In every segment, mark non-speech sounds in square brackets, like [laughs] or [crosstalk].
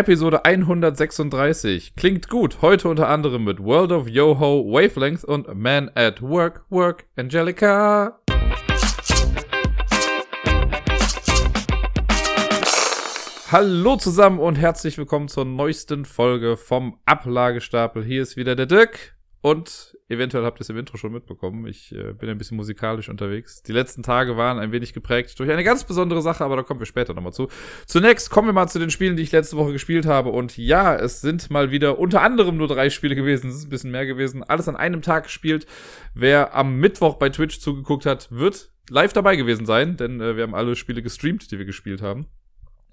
Episode 136. Klingt gut. Heute unter anderem mit World of Yoho, Wavelength und Man at Work, Work, Angelica. Hallo zusammen und herzlich willkommen zur neuesten Folge vom Ablagestapel. Hier ist wieder der Dirk und eventuell habt ihr es im Intro schon mitbekommen. Ich äh, bin ein bisschen musikalisch unterwegs. Die letzten Tage waren ein wenig geprägt durch eine ganz besondere Sache, aber da kommen wir später nochmal zu. Zunächst kommen wir mal zu den Spielen, die ich letzte Woche gespielt habe. Und ja, es sind mal wieder unter anderem nur drei Spiele gewesen. Es ist ein bisschen mehr gewesen. Alles an einem Tag gespielt. Wer am Mittwoch bei Twitch zugeguckt hat, wird live dabei gewesen sein, denn äh, wir haben alle Spiele gestreamt, die wir gespielt haben.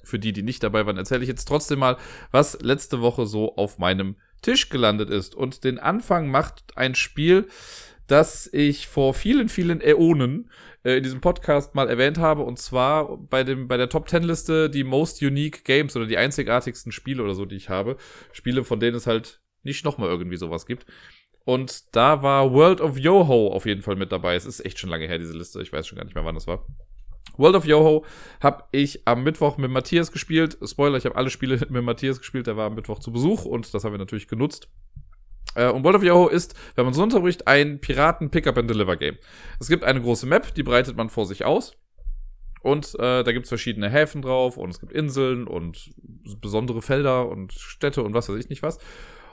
Für die, die nicht dabei waren, erzähle ich jetzt trotzdem mal, was letzte Woche so auf meinem Tisch gelandet ist. Und den Anfang macht ein Spiel, das ich vor vielen, vielen Äonen äh, in diesem Podcast mal erwähnt habe. Und zwar bei, dem, bei der Top Ten Liste die Most Unique Games oder die einzigartigsten Spiele oder so, die ich habe. Spiele, von denen es halt nicht nochmal irgendwie sowas gibt. Und da war World of Yoho auf jeden Fall mit dabei. Es ist echt schon lange her, diese Liste. Ich weiß schon gar nicht mehr, wann das war. World of Yoho habe ich am Mittwoch mit Matthias gespielt. Spoiler, ich habe alle Spiele [laughs] mit Matthias gespielt. Der war am Mittwoch zu Besuch und das haben wir natürlich genutzt. Äh, und World of Yoho ist, wenn man es runterbricht, ein Piraten-Pick-up-and-Deliver-Game. Es gibt eine große Map, die breitet man vor sich aus. Und äh, da gibt's verschiedene Häfen drauf und es gibt Inseln und besondere Felder und Städte und was weiß ich nicht was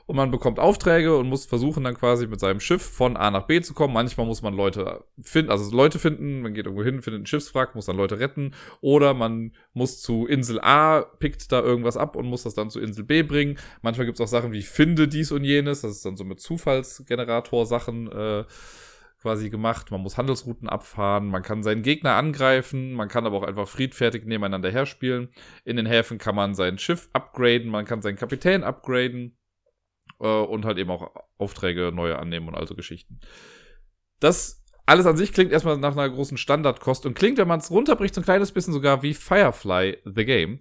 und man bekommt Aufträge und muss versuchen dann quasi mit seinem Schiff von A nach B zu kommen. Manchmal muss man Leute finden, also Leute finden, man geht irgendwo hin, findet einen Schiffswrack, muss dann Leute retten oder man muss zu Insel A, pickt da irgendwas ab und muss das dann zu Insel B bringen. Manchmal gibt's auch Sachen wie finde dies und jenes, das ist dann so mit Zufallsgenerator-Sachen äh, quasi gemacht. Man muss Handelsrouten abfahren, man kann seinen Gegner angreifen, man kann aber auch einfach friedfertig nebeneinander herspielen. In den Häfen kann man sein Schiff upgraden, man kann seinen Kapitän upgraden äh, und halt eben auch Aufträge neue annehmen und also Geschichten. Das alles an sich klingt erstmal nach einer großen Standardkost und klingt, wenn man es runterbricht, so ein kleines bisschen sogar wie Firefly The Game.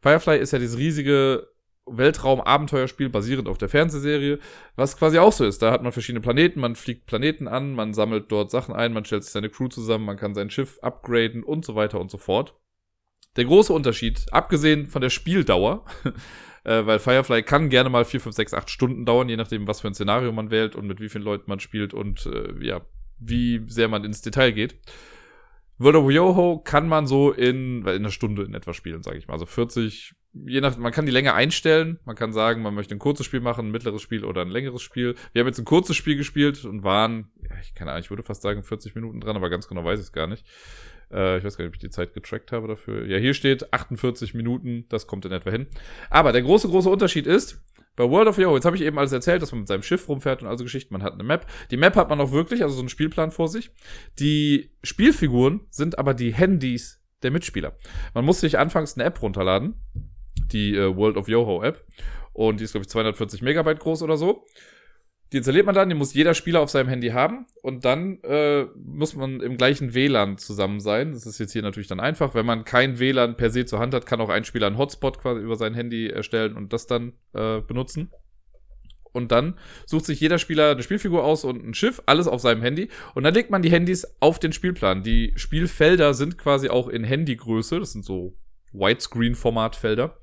Firefly ist ja dieses riesige Weltraum-Abenteuerspiel basierend auf der Fernsehserie, was quasi auch so ist. Da hat man verschiedene Planeten, man fliegt Planeten an, man sammelt dort Sachen ein, man stellt sich seine Crew zusammen, man kann sein Schiff upgraden und so weiter und so fort. Der große Unterschied, abgesehen von der Spieldauer, [laughs] äh, weil Firefly kann gerne mal 4, 5, 6, 8 Stunden dauern, je nachdem, was für ein Szenario man wählt und mit wie vielen Leuten man spielt und äh, ja, wie sehr man ins Detail geht. World of Yoho kann man so in, in einer Stunde in etwa spielen, sage ich mal. Also 40, je nach, man kann die Länge einstellen. Man kann sagen, man möchte ein kurzes Spiel machen, ein mittleres Spiel oder ein längeres Spiel. Wir haben jetzt ein kurzes Spiel gespielt und waren, ja, ich keine Ahnung, ich würde fast sagen 40 Minuten dran, aber ganz genau weiß ich es gar nicht. Äh, ich weiß gar nicht, ob ich die Zeit getrackt habe dafür. Ja, hier steht 48 Minuten, das kommt in etwa hin. Aber der große, große Unterschied ist, bei World of Yo, jetzt habe ich eben alles erzählt, dass man mit seinem Schiff rumfährt und also Geschichten. Man hat eine Map. Die Map hat man auch wirklich, also so einen Spielplan vor sich. Die Spielfiguren sind aber die Handys der Mitspieler. Man muss sich anfangs eine App runterladen, die äh, World of Yoho App. Und die ist, glaube ich, 240 Megabyte groß oder so. Die installiert man dann, die muss jeder Spieler auf seinem Handy haben und dann äh, muss man im gleichen WLAN zusammen sein. Das ist jetzt hier natürlich dann einfach. Wenn man kein WLAN per se zur Hand hat, kann auch ein Spieler einen Hotspot quasi über sein Handy erstellen und das dann äh, benutzen. Und dann sucht sich jeder Spieler eine Spielfigur aus und ein Schiff, alles auf seinem Handy. Und dann legt man die Handys auf den Spielplan. Die Spielfelder sind quasi auch in Handygröße. Das sind so Widescreen-Formatfelder.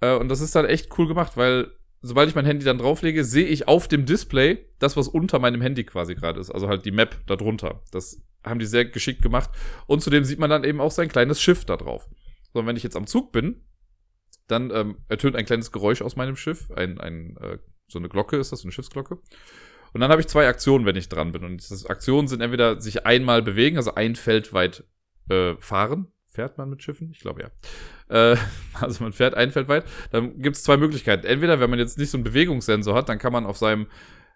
Äh, und das ist dann echt cool gemacht, weil sobald ich mein Handy dann drauflege, sehe ich auf dem Display das, was unter meinem Handy quasi gerade ist. Also halt die Map darunter. Das haben die sehr geschickt gemacht. Und zudem sieht man dann eben auch sein kleines Schiff da drauf. So, und wenn ich jetzt am Zug bin, dann ähm, ertönt ein kleines Geräusch aus meinem Schiff. Ein, ein, äh, so eine Glocke ist das, eine Schiffsglocke. Und dann habe ich zwei Aktionen, wenn ich dran bin. Und diese Aktionen sind entweder sich einmal bewegen, also ein Feld weit äh, fahren, Fährt man mit Schiffen? Ich glaube ja. Äh, [laughs] also man fährt ein Feld weit. Dann gibt es zwei Möglichkeiten. Entweder, wenn man jetzt nicht so einen Bewegungssensor hat, dann kann man auf seinem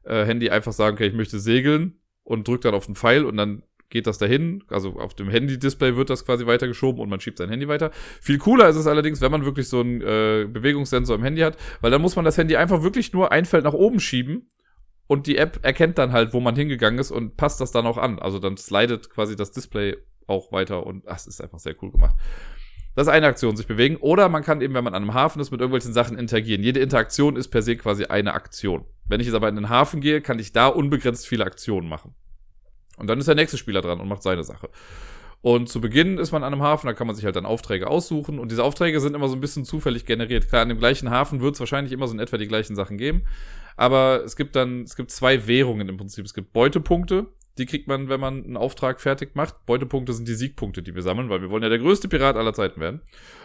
äh, Handy einfach sagen, okay, ich möchte segeln und drückt dann auf den Pfeil und dann geht das dahin. Also auf dem Handy-Display wird das quasi weitergeschoben und man schiebt sein Handy weiter. Viel cooler ist es allerdings, wenn man wirklich so einen äh, Bewegungssensor im Handy hat, weil dann muss man das Handy einfach wirklich nur ein Feld nach oben schieben und die App erkennt dann halt, wo man hingegangen ist und passt das dann auch an. Also dann slidet quasi das Display auch weiter und das ist einfach sehr cool gemacht. Das ist eine Aktion, sich bewegen. Oder man kann eben, wenn man an einem Hafen ist, mit irgendwelchen Sachen interagieren. Jede Interaktion ist per se quasi eine Aktion. Wenn ich jetzt aber in den Hafen gehe, kann ich da unbegrenzt viele Aktionen machen. Und dann ist der nächste Spieler dran und macht seine Sache. Und zu Beginn ist man an einem Hafen, da kann man sich halt dann Aufträge aussuchen. Und diese Aufträge sind immer so ein bisschen zufällig generiert. Klar, an dem gleichen Hafen wird es wahrscheinlich immer so in etwa die gleichen Sachen geben. Aber es gibt dann, es gibt zwei Währungen im Prinzip. Es gibt Beutepunkte, die kriegt man, wenn man einen Auftrag fertig macht. Beutepunkte sind die Siegpunkte, die wir sammeln, weil wir wollen ja der größte Pirat aller Zeiten werden.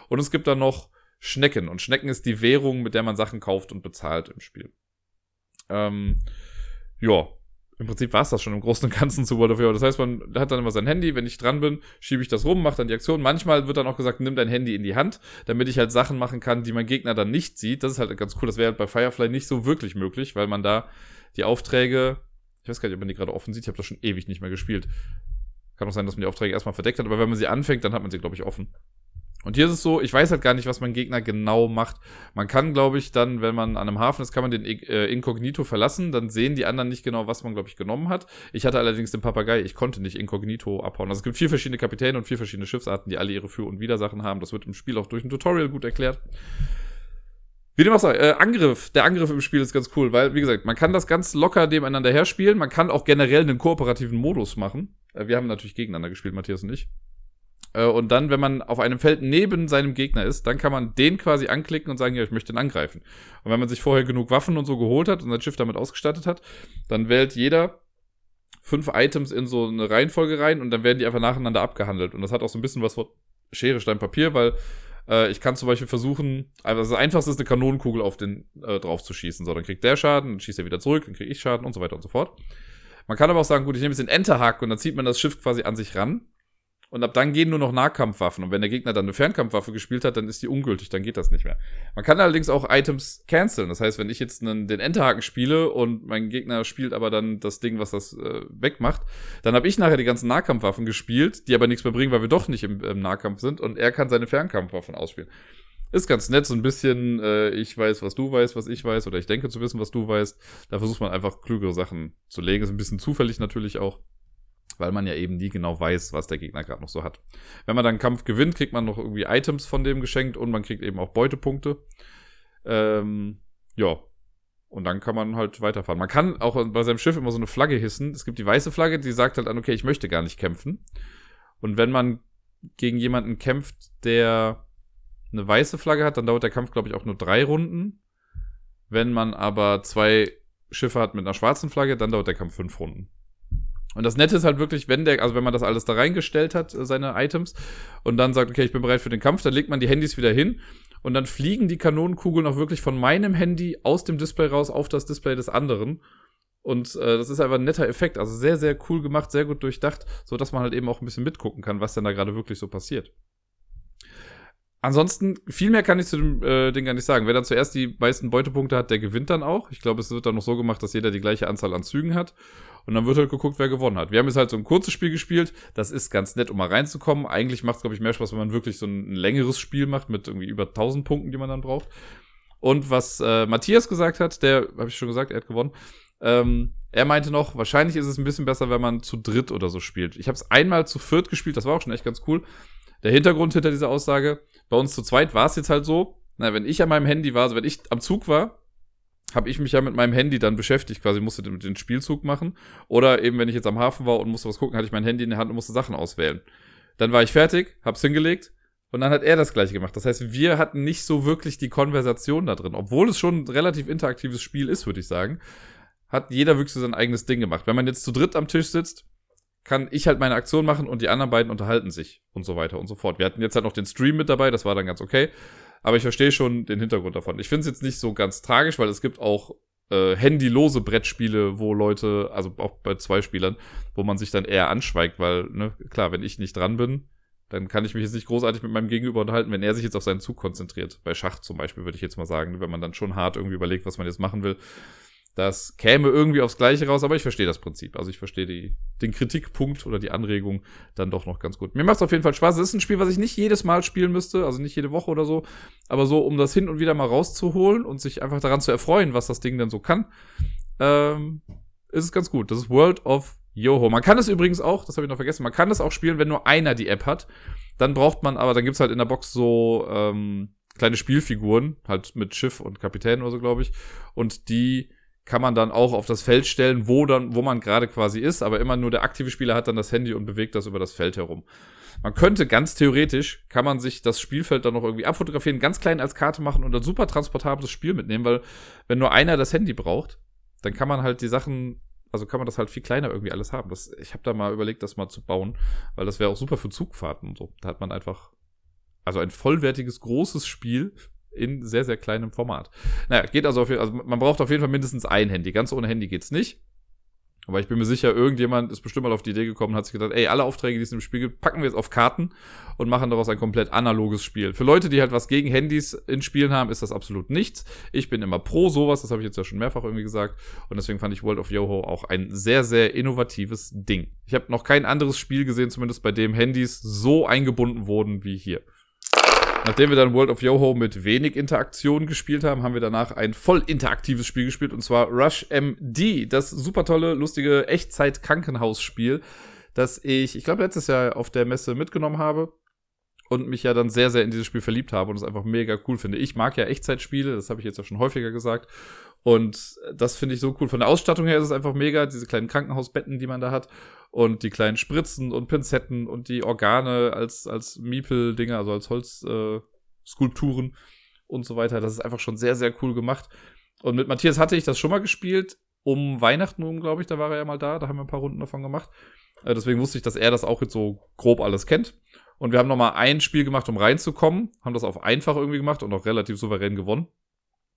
Und es gibt dann noch Schnecken. Und Schnecken ist die Währung, mit der man Sachen kauft und bezahlt im Spiel. Ähm, ja, im Prinzip war es das schon im Großen und Ganzen zu World of Warcraft. Das heißt, man hat dann immer sein Handy, wenn ich dran bin, schiebe ich das rum, mache dann die Aktion. Manchmal wird dann auch gesagt, nimm dein Handy in die Hand, damit ich halt Sachen machen kann, die mein Gegner dann nicht sieht. Das ist halt ganz cool. Das wäre halt bei Firefly nicht so wirklich möglich, weil man da die Aufträge, ich weiß gar nicht, ob man die gerade offen sieht, ich habe das schon ewig nicht mehr gespielt. Kann auch sein, dass man die Aufträge erstmal verdeckt hat, aber wenn man sie anfängt, dann hat man sie, glaube ich, offen. Und hier ist es so, ich weiß halt gar nicht, was mein Gegner genau macht. Man kann, glaube ich, dann, wenn man an einem Hafen ist, kann man den äh, Inkognito verlassen. Dann sehen die anderen nicht genau, was man, glaube ich, genommen hat. Ich hatte allerdings den Papagei. Ich konnte nicht Inkognito abhauen. Also es gibt vier verschiedene Kapitäne und vier verschiedene Schiffsarten, die alle ihre Für- und Widersachen haben. Das wird im Spiel auch durch ein Tutorial gut erklärt. Wie dem auch sei, äh, Angriff. Der Angriff im Spiel ist ganz cool, weil, wie gesagt, man kann das ganz locker nebeneinander herspielen. Man kann auch generell einen kooperativen Modus machen. Äh, wir haben natürlich gegeneinander gespielt, Matthias und ich. Äh, und dann, wenn man auf einem Feld neben seinem Gegner ist, dann kann man den quasi anklicken und sagen, ja, ich möchte ihn angreifen. Und wenn man sich vorher genug Waffen und so geholt hat und sein Schiff damit ausgestattet hat, dann wählt jeder fünf Items in so eine Reihenfolge rein und dann werden die einfach nacheinander abgehandelt. Und das hat auch so ein bisschen was von Schere, Stein, Papier, weil äh, ich kann zum Beispiel versuchen, also das einfachste ist eine Kanonenkugel auf den äh, drauf zu schießen. So, dann kriegt der Schaden, dann schießt er wieder zurück, dann kriege ich Schaden und so weiter und so fort. Man kann aber auch sagen, gut, ich nehme jetzt den Enterhack und dann zieht man das Schiff quasi an sich ran und ab dann gehen nur noch Nahkampfwaffen. Und wenn der Gegner dann eine Fernkampfwaffe gespielt hat, dann ist die ungültig, dann geht das nicht mehr. Man kann allerdings auch Items canceln. Das heißt, wenn ich jetzt einen, den Enterhaken spiele und mein Gegner spielt aber dann das Ding, was das äh, wegmacht, dann habe ich nachher die ganzen Nahkampfwaffen gespielt, die aber nichts mehr bringen, weil wir doch nicht im, im Nahkampf sind und er kann seine Fernkampfwaffen ausspielen. Ist ganz nett, so ein bisschen, äh, ich weiß, was du weißt, was ich weiß, oder ich denke zu wissen, was du weißt. Da versucht man einfach klügere Sachen zu legen. Ist ein bisschen zufällig natürlich auch weil man ja eben nie genau weiß, was der Gegner gerade noch so hat. Wenn man dann einen Kampf gewinnt, kriegt man noch irgendwie Items von dem geschenkt und man kriegt eben auch Beutepunkte. Ähm, ja. Und dann kann man halt weiterfahren. Man kann auch bei seinem Schiff immer so eine Flagge hissen. Es gibt die weiße Flagge, die sagt halt an, okay, ich möchte gar nicht kämpfen. Und wenn man gegen jemanden kämpft, der eine weiße Flagge hat, dann dauert der Kampf, glaube ich, auch nur drei Runden. Wenn man aber zwei Schiffe hat mit einer schwarzen Flagge, dann dauert der Kampf fünf Runden. Und das Nette ist halt wirklich, wenn der, also wenn man das alles da reingestellt hat, äh, seine Items, und dann sagt, okay, ich bin bereit für den Kampf, dann legt man die Handys wieder hin und dann fliegen die Kanonenkugeln auch wirklich von meinem Handy aus dem Display raus auf das Display des anderen. Und äh, das ist einfach ein netter Effekt. Also sehr, sehr cool gemacht, sehr gut durchdacht, so dass man halt eben auch ein bisschen mitgucken kann, was denn da gerade wirklich so passiert. Ansonsten, viel mehr kann ich zu dem äh, Ding gar nicht sagen. Wer dann zuerst die meisten Beutepunkte hat, der gewinnt dann auch. Ich glaube, es wird dann noch so gemacht, dass jeder die gleiche Anzahl an Zügen hat. Und dann wird halt geguckt, wer gewonnen hat. Wir haben jetzt halt so ein kurzes Spiel gespielt. Das ist ganz nett, um mal reinzukommen. Eigentlich macht es, glaube ich, mehr Spaß, wenn man wirklich so ein, ein, längeres Spiel macht mit irgendwie über 1000 Punkten, die man dann braucht. Und was äh, Matthias gesagt hat, der, habe ich schon gesagt, er hat gewonnen. Ähm, er meinte noch, wahrscheinlich ist es ein bisschen besser, wenn man zu dritt oder so spielt. Ich habe es einmal zu viert gespielt, das war auch schon echt ganz cool. Der Hintergrund hinter dieser Aussage, bei uns zu zweit war es jetzt halt so, na, wenn ich an meinem Handy war, also wenn ich am Zug war, habe ich mich ja mit meinem Handy dann beschäftigt, quasi musste den, Spielzug machen. Oder eben, wenn ich jetzt am Hafen war und musste was gucken, hatte ich mein Handy in der Hand und musste Sachen auswählen. Dann war ich fertig, hab's hingelegt und dann hat er das gleiche gemacht. Das heißt, wir hatten nicht so wirklich die Konversation da drin. Obwohl es schon ein relativ interaktives Spiel ist, würde ich sagen, hat jeder wirklich so sein eigenes Ding gemacht. Wenn man jetzt zu dritt am Tisch sitzt, kann ich halt meine Aktion machen und die anderen beiden unterhalten sich und so weiter und so fort. Wir hatten jetzt halt noch den Stream mit dabei, das war dann ganz okay. Aber ich verstehe schon den Hintergrund davon. Ich finde es jetzt nicht so ganz tragisch, weil es gibt auch äh, handylose Brettspiele, wo Leute, also auch bei zwei Spielern, wo man sich dann eher anschweigt, weil, ne, klar, wenn ich nicht dran bin, dann kann ich mich jetzt nicht großartig mit meinem Gegenüber unterhalten, wenn er sich jetzt auf seinen Zug konzentriert. Bei Schach zum Beispiel würde ich jetzt mal sagen, wenn man dann schon hart irgendwie überlegt, was man jetzt machen will, das käme irgendwie aufs Gleiche raus, aber ich verstehe das Prinzip. Also ich verstehe die, den Kritikpunkt oder die Anregung dann doch noch ganz gut. Mir macht es auf jeden Fall Spaß. Es ist ein Spiel, was ich nicht jedes Mal spielen müsste, also nicht jede Woche oder so, aber so, um das hin und wieder mal rauszuholen und sich einfach daran zu erfreuen, was das Ding denn so kann, ähm, ist es ganz gut. Das ist World of Yoho. Man kann es übrigens auch, das habe ich noch vergessen, man kann es auch spielen, wenn nur einer die App hat. Dann braucht man aber, dann gibt's halt in der Box so ähm, kleine Spielfiguren, halt mit Schiff und Kapitän oder so, glaube ich. Und die kann man dann auch auf das Feld stellen, wo dann, wo man gerade quasi ist, aber immer nur der aktive Spieler hat dann das Handy und bewegt das über das Feld herum. Man könnte ganz theoretisch, kann man sich das Spielfeld dann noch irgendwie abfotografieren, ganz klein als Karte machen und ein super transportables Spiel mitnehmen, weil wenn nur einer das Handy braucht, dann kann man halt die Sachen, also kann man das halt viel kleiner irgendwie alles haben. Das, ich habe da mal überlegt, das mal zu bauen, weil das wäre auch super für Zugfahrten und so. Da hat man einfach, also ein vollwertiges, großes Spiel in sehr, sehr kleinem Format. Naja, geht also auf jeden Fall, also man braucht auf jeden Fall mindestens ein Handy. Ganz ohne Handy geht's nicht. Aber ich bin mir sicher, irgendjemand ist bestimmt mal auf die Idee gekommen und hat sich gedacht, ey, alle Aufträge, die es im Spiel gibt, packen wir jetzt auf Karten und machen daraus ein komplett analoges Spiel. Für Leute, die halt was gegen Handys in Spielen haben, ist das absolut nichts. Ich bin immer pro sowas, das habe ich jetzt ja schon mehrfach irgendwie gesagt. Und deswegen fand ich World of Yoho auch ein sehr, sehr innovatives Ding. Ich habe noch kein anderes Spiel gesehen, zumindest bei dem Handys so eingebunden wurden wie hier. Nachdem wir dann World of Yoho mit wenig Interaktion gespielt haben, haben wir danach ein voll interaktives Spiel gespielt und zwar Rush MD, das super tolle, lustige Echtzeit-Krankenhausspiel, das ich, ich glaube, letztes Jahr auf der Messe mitgenommen habe und mich ja dann sehr, sehr in dieses Spiel verliebt habe und es einfach mega cool finde. Ich mag ja Echtzeitspiele, das habe ich jetzt ja schon häufiger gesagt. Und das finde ich so cool. Von der Ausstattung her ist es einfach mega, diese kleinen Krankenhausbetten, die man da hat. Und die kleinen Spritzen und Pinzetten und die Organe als, als Miepel-Dinger, also als Holzskulpturen äh, und so weiter. Das ist einfach schon sehr, sehr cool gemacht. Und mit Matthias hatte ich das schon mal gespielt. Um Weihnachten rum, glaube ich, da war er ja mal da. Da haben wir ein paar Runden davon gemacht. Äh, deswegen wusste ich, dass er das auch jetzt so grob alles kennt. Und wir haben nochmal ein Spiel gemacht, um reinzukommen. Haben das auf einfach irgendwie gemacht und auch relativ souverän gewonnen.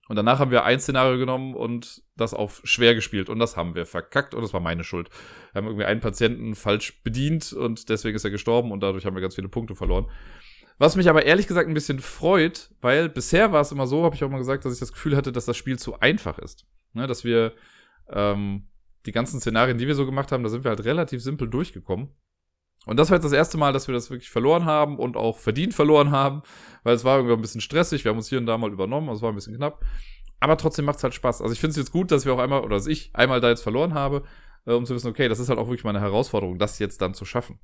Und danach haben wir ein Szenario genommen und das auf schwer gespielt. Und das haben wir verkackt und das war meine Schuld. Wir haben irgendwie einen Patienten falsch bedient und deswegen ist er gestorben und dadurch haben wir ganz viele Punkte verloren. Was mich aber ehrlich gesagt ein bisschen freut, weil bisher war es immer so, habe ich auch mal gesagt, dass ich das Gefühl hatte, dass das Spiel zu einfach ist. Ne, dass wir ähm, die ganzen Szenarien, die wir so gemacht haben, da sind wir halt relativ simpel durchgekommen. Und das war jetzt das erste Mal, dass wir das wirklich verloren haben und auch verdient verloren haben, weil es war irgendwie ein bisschen stressig. Wir haben uns hier und da mal übernommen, also es war ein bisschen knapp. Aber trotzdem macht es halt Spaß. Also ich finde es jetzt gut, dass wir auch einmal, oder dass ich einmal da jetzt verloren habe, äh, um zu wissen, okay, das ist halt auch wirklich meine Herausforderung, das jetzt dann zu schaffen.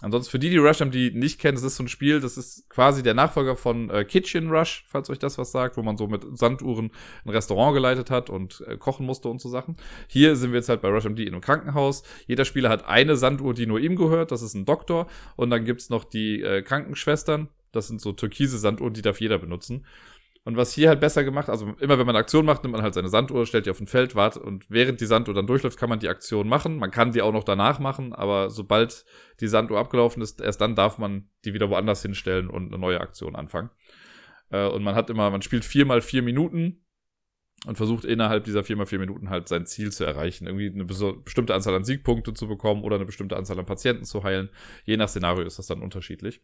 Ansonsten für die, die Rush haben, die nicht kennen, das ist so ein Spiel, das ist quasi der Nachfolger von äh, Kitchen Rush, falls euch das was sagt, wo man so mit Sanduhren ein Restaurant geleitet hat und äh, kochen musste und so Sachen. Hier sind wir jetzt halt bei Rush MD in einem Krankenhaus. Jeder Spieler hat eine Sanduhr, die nur ihm gehört, das ist ein Doktor. Und dann gibt's noch die äh, Krankenschwestern, das sind so türkise Sanduhren, die darf jeder benutzen. Und was hier halt besser gemacht, also immer wenn man eine Aktion macht, nimmt man halt seine Sanduhr, stellt die auf ein Feld, wartet und während die Sanduhr dann durchläuft, kann man die Aktion machen. Man kann die auch noch danach machen, aber sobald die Sanduhr abgelaufen ist, erst dann darf man die wieder woanders hinstellen und eine neue Aktion anfangen. Äh, und man hat immer, man spielt vier mal vier Minuten und versucht innerhalb dieser vier mal vier Minuten halt sein Ziel zu erreichen. Irgendwie eine bestimmte Anzahl an Siegpunkte zu bekommen oder eine bestimmte Anzahl an Patienten zu heilen. Je nach Szenario ist das dann unterschiedlich.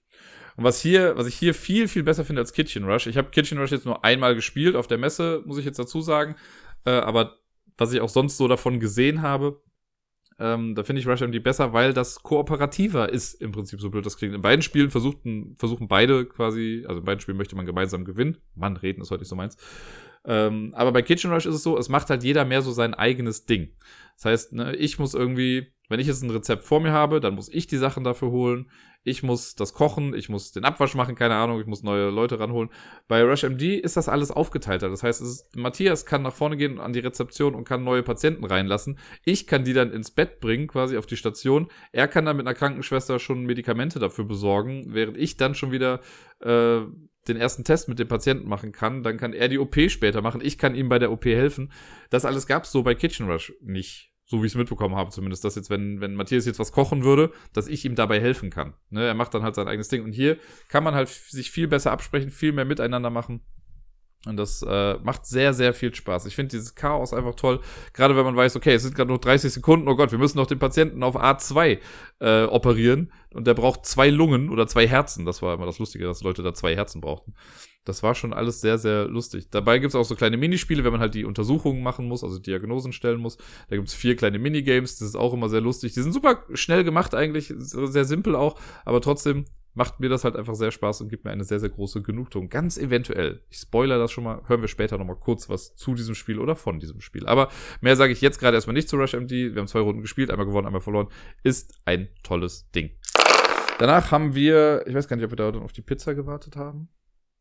Und was hier, was ich hier viel, viel besser finde als Kitchen Rush, ich habe Kitchen Rush jetzt nur einmal gespielt auf der Messe, muss ich jetzt dazu sagen. Äh, aber was ich auch sonst so davon gesehen habe, ähm, da finde ich Rush MD besser, weil das kooperativer ist, im Prinzip, so blöd das klingt. In beiden Spielen versuchten, versuchen beide quasi, also in beiden Spielen möchte man gemeinsam gewinnen. Mann, reden ist heute nicht so meins. Ähm, aber bei Kitchen Rush ist es so, es macht halt jeder mehr so sein eigenes Ding. Das heißt, ne, ich muss irgendwie, wenn ich jetzt ein Rezept vor mir habe, dann muss ich die Sachen dafür holen. Ich muss das kochen, ich muss den Abwasch machen, keine Ahnung, ich muss neue Leute ranholen. Bei Rush MD ist das alles aufgeteilter. Das heißt, ist, Matthias kann nach vorne gehen an die Rezeption und kann neue Patienten reinlassen. Ich kann die dann ins Bett bringen, quasi auf die Station. Er kann dann mit einer Krankenschwester schon Medikamente dafür besorgen, während ich dann schon wieder äh, den ersten Test mit dem Patienten machen kann, dann kann er die OP später machen. Ich kann ihm bei der OP helfen. Das alles gab's so bei Kitchen Rush nicht. So wie ich es mitbekommen habe, zumindest, dass jetzt, wenn, wenn Matthias jetzt was kochen würde, dass ich ihm dabei helfen kann. Ne, er macht dann halt sein eigenes Ding. Und hier kann man halt sich viel besser absprechen, viel mehr miteinander machen. Und das äh, macht sehr, sehr viel Spaß. Ich finde dieses Chaos einfach toll. Gerade wenn man weiß, okay, es sind gerade noch 30 Sekunden, oh Gott, wir müssen noch den Patienten auf A2 äh, operieren. Und der braucht zwei Lungen oder zwei Herzen. Das war immer das Lustige, dass Leute da zwei Herzen brauchten. Das war schon alles sehr, sehr lustig. Dabei gibt's auch so kleine Minispiele, wenn man halt die Untersuchungen machen muss, also Diagnosen stellen muss. Da gibt's vier kleine Minigames, das ist auch immer sehr lustig. Die sind super schnell gemacht eigentlich, sehr simpel auch, aber trotzdem macht mir das halt einfach sehr Spaß und gibt mir eine sehr, sehr große Genugtuung. Ganz eventuell, ich spoiler das schon mal, hören wir später nochmal kurz was zu diesem Spiel oder von diesem Spiel. Aber mehr sage ich jetzt gerade erstmal nicht zu Rush MD. Wir haben zwei Runden gespielt, einmal gewonnen, einmal verloren. Ist ein tolles Ding. Danach haben wir, ich weiß gar nicht, ob wir da dann auf die Pizza gewartet haben.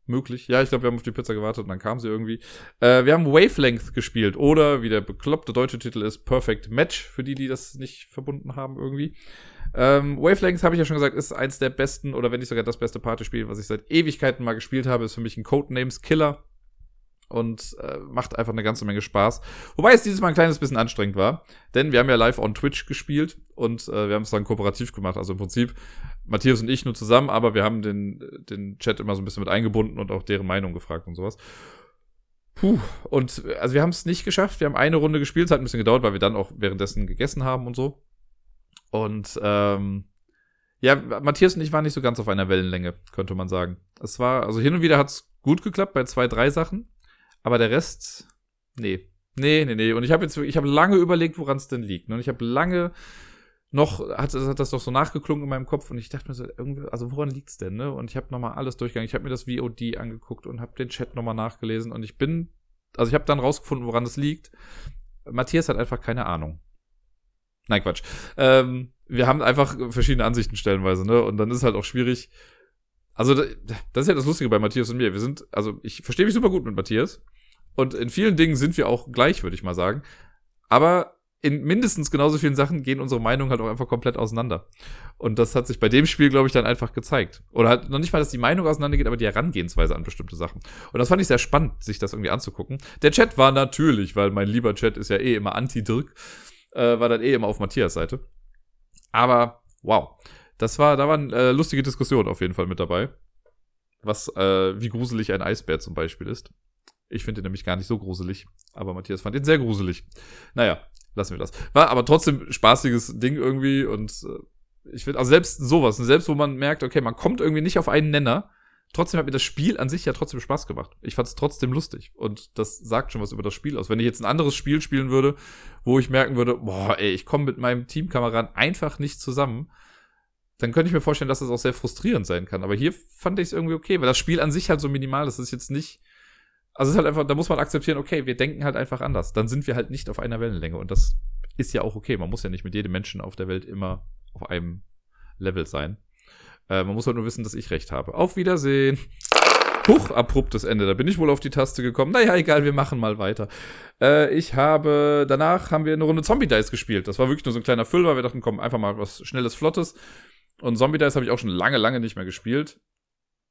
Möglich. Ja, ich glaube, wir haben auf die Pizza gewartet und dann kam sie irgendwie. Äh, wir haben Wavelength gespielt oder wie der bekloppte deutsche Titel ist, Perfect Match, für die, die das nicht verbunden haben irgendwie. Ähm, Wavelengths, habe ich ja schon gesagt, ist eins der besten oder wenn nicht sogar das beste Partyspiel, was ich seit Ewigkeiten mal gespielt habe. Ist für mich ein Codenames Killer und äh, macht einfach eine ganze Menge Spaß. Wobei es dieses Mal ein kleines bisschen anstrengend war, denn wir haben ja live on Twitch gespielt und äh, wir haben es dann kooperativ gemacht. Also im Prinzip Matthias und ich nur zusammen, aber wir haben den, den Chat immer so ein bisschen mit eingebunden und auch deren Meinung gefragt und sowas. Puh, und also wir haben es nicht geschafft. Wir haben eine Runde gespielt, es hat ein bisschen gedauert, weil wir dann auch währenddessen gegessen haben und so. Und ähm, ja, Matthias und ich waren nicht so ganz auf einer Wellenlänge, könnte man sagen. Es war, also hin und wieder hat es gut geklappt bei zwei, drei Sachen. Aber der Rest, nee. Nee, nee, nee. Und ich habe jetzt, ich habe lange überlegt, woran es denn liegt. Ne? Und ich habe lange noch, hat, hat das doch so nachgeklungen in meinem Kopf und ich dachte mir so, irgendwie, also woran liegt's denn, ne? Und ich habe nochmal alles durchgegangen. Ich habe mir das VOD angeguckt und habe den Chat nochmal nachgelesen und ich bin, also ich habe dann rausgefunden, woran es liegt. Matthias hat einfach keine Ahnung. Nein, Quatsch. Ähm, wir haben einfach verschiedene Ansichten stellenweise, ne? Und dann ist halt auch schwierig. Also, das ist ja das Lustige bei Matthias und mir. Wir sind, also ich verstehe mich super gut mit Matthias. Und in vielen Dingen sind wir auch gleich, würde ich mal sagen. Aber in mindestens genauso vielen Sachen gehen unsere Meinungen halt auch einfach komplett auseinander. Und das hat sich bei dem Spiel, glaube ich, dann einfach gezeigt. Oder halt noch nicht mal, dass die Meinung auseinandergeht, aber die Herangehensweise an bestimmte Sachen. Und das fand ich sehr spannend, sich das irgendwie anzugucken. Der Chat war natürlich, weil mein lieber Chat ist ja eh immer anti-Dirk, äh, war dann eh immer auf Matthias Seite. Aber wow, das war, da waren äh, lustige Diskussionen auf jeden Fall mit dabei. Was, äh, wie gruselig ein Eisbär zum Beispiel ist. Ich finde ihn nämlich gar nicht so gruselig. Aber Matthias fand ihn sehr gruselig. Naja, lassen wir das. War aber trotzdem spaßiges Ding irgendwie und äh, ich finde, also selbst sowas, selbst wo man merkt, okay, man kommt irgendwie nicht auf einen Nenner, trotzdem hat mir das Spiel an sich ja trotzdem Spaß gemacht. Ich fand es trotzdem lustig und das sagt schon was über das Spiel aus. Wenn ich jetzt ein anderes Spiel spielen würde, wo ich merken würde, boah, ey, ich komme mit meinem Teamkameraden einfach nicht zusammen, dann könnte ich mir vorstellen, dass das auch sehr frustrierend sein kann. Aber hier fand ich es irgendwie okay, weil das Spiel an sich halt so minimal ist. Es ist jetzt nicht also es ist halt einfach, da muss man akzeptieren, okay, wir denken halt einfach anders. Dann sind wir halt nicht auf einer Wellenlänge. Und das ist ja auch okay. Man muss ja nicht mit jedem Menschen auf der Welt immer auf einem Level sein. Äh, man muss halt nur wissen, dass ich recht habe. Auf Wiedersehen. Huch, abruptes Ende. Da bin ich wohl auf die Taste gekommen. Naja, egal, wir machen mal weiter. Äh, ich habe, danach haben wir eine Runde Zombie Dice gespielt. Das war wirklich nur so ein kleiner Füller. Wir dachten, komm, einfach mal was Schnelles, Flottes. Und Zombie Dice habe ich auch schon lange, lange nicht mehr gespielt.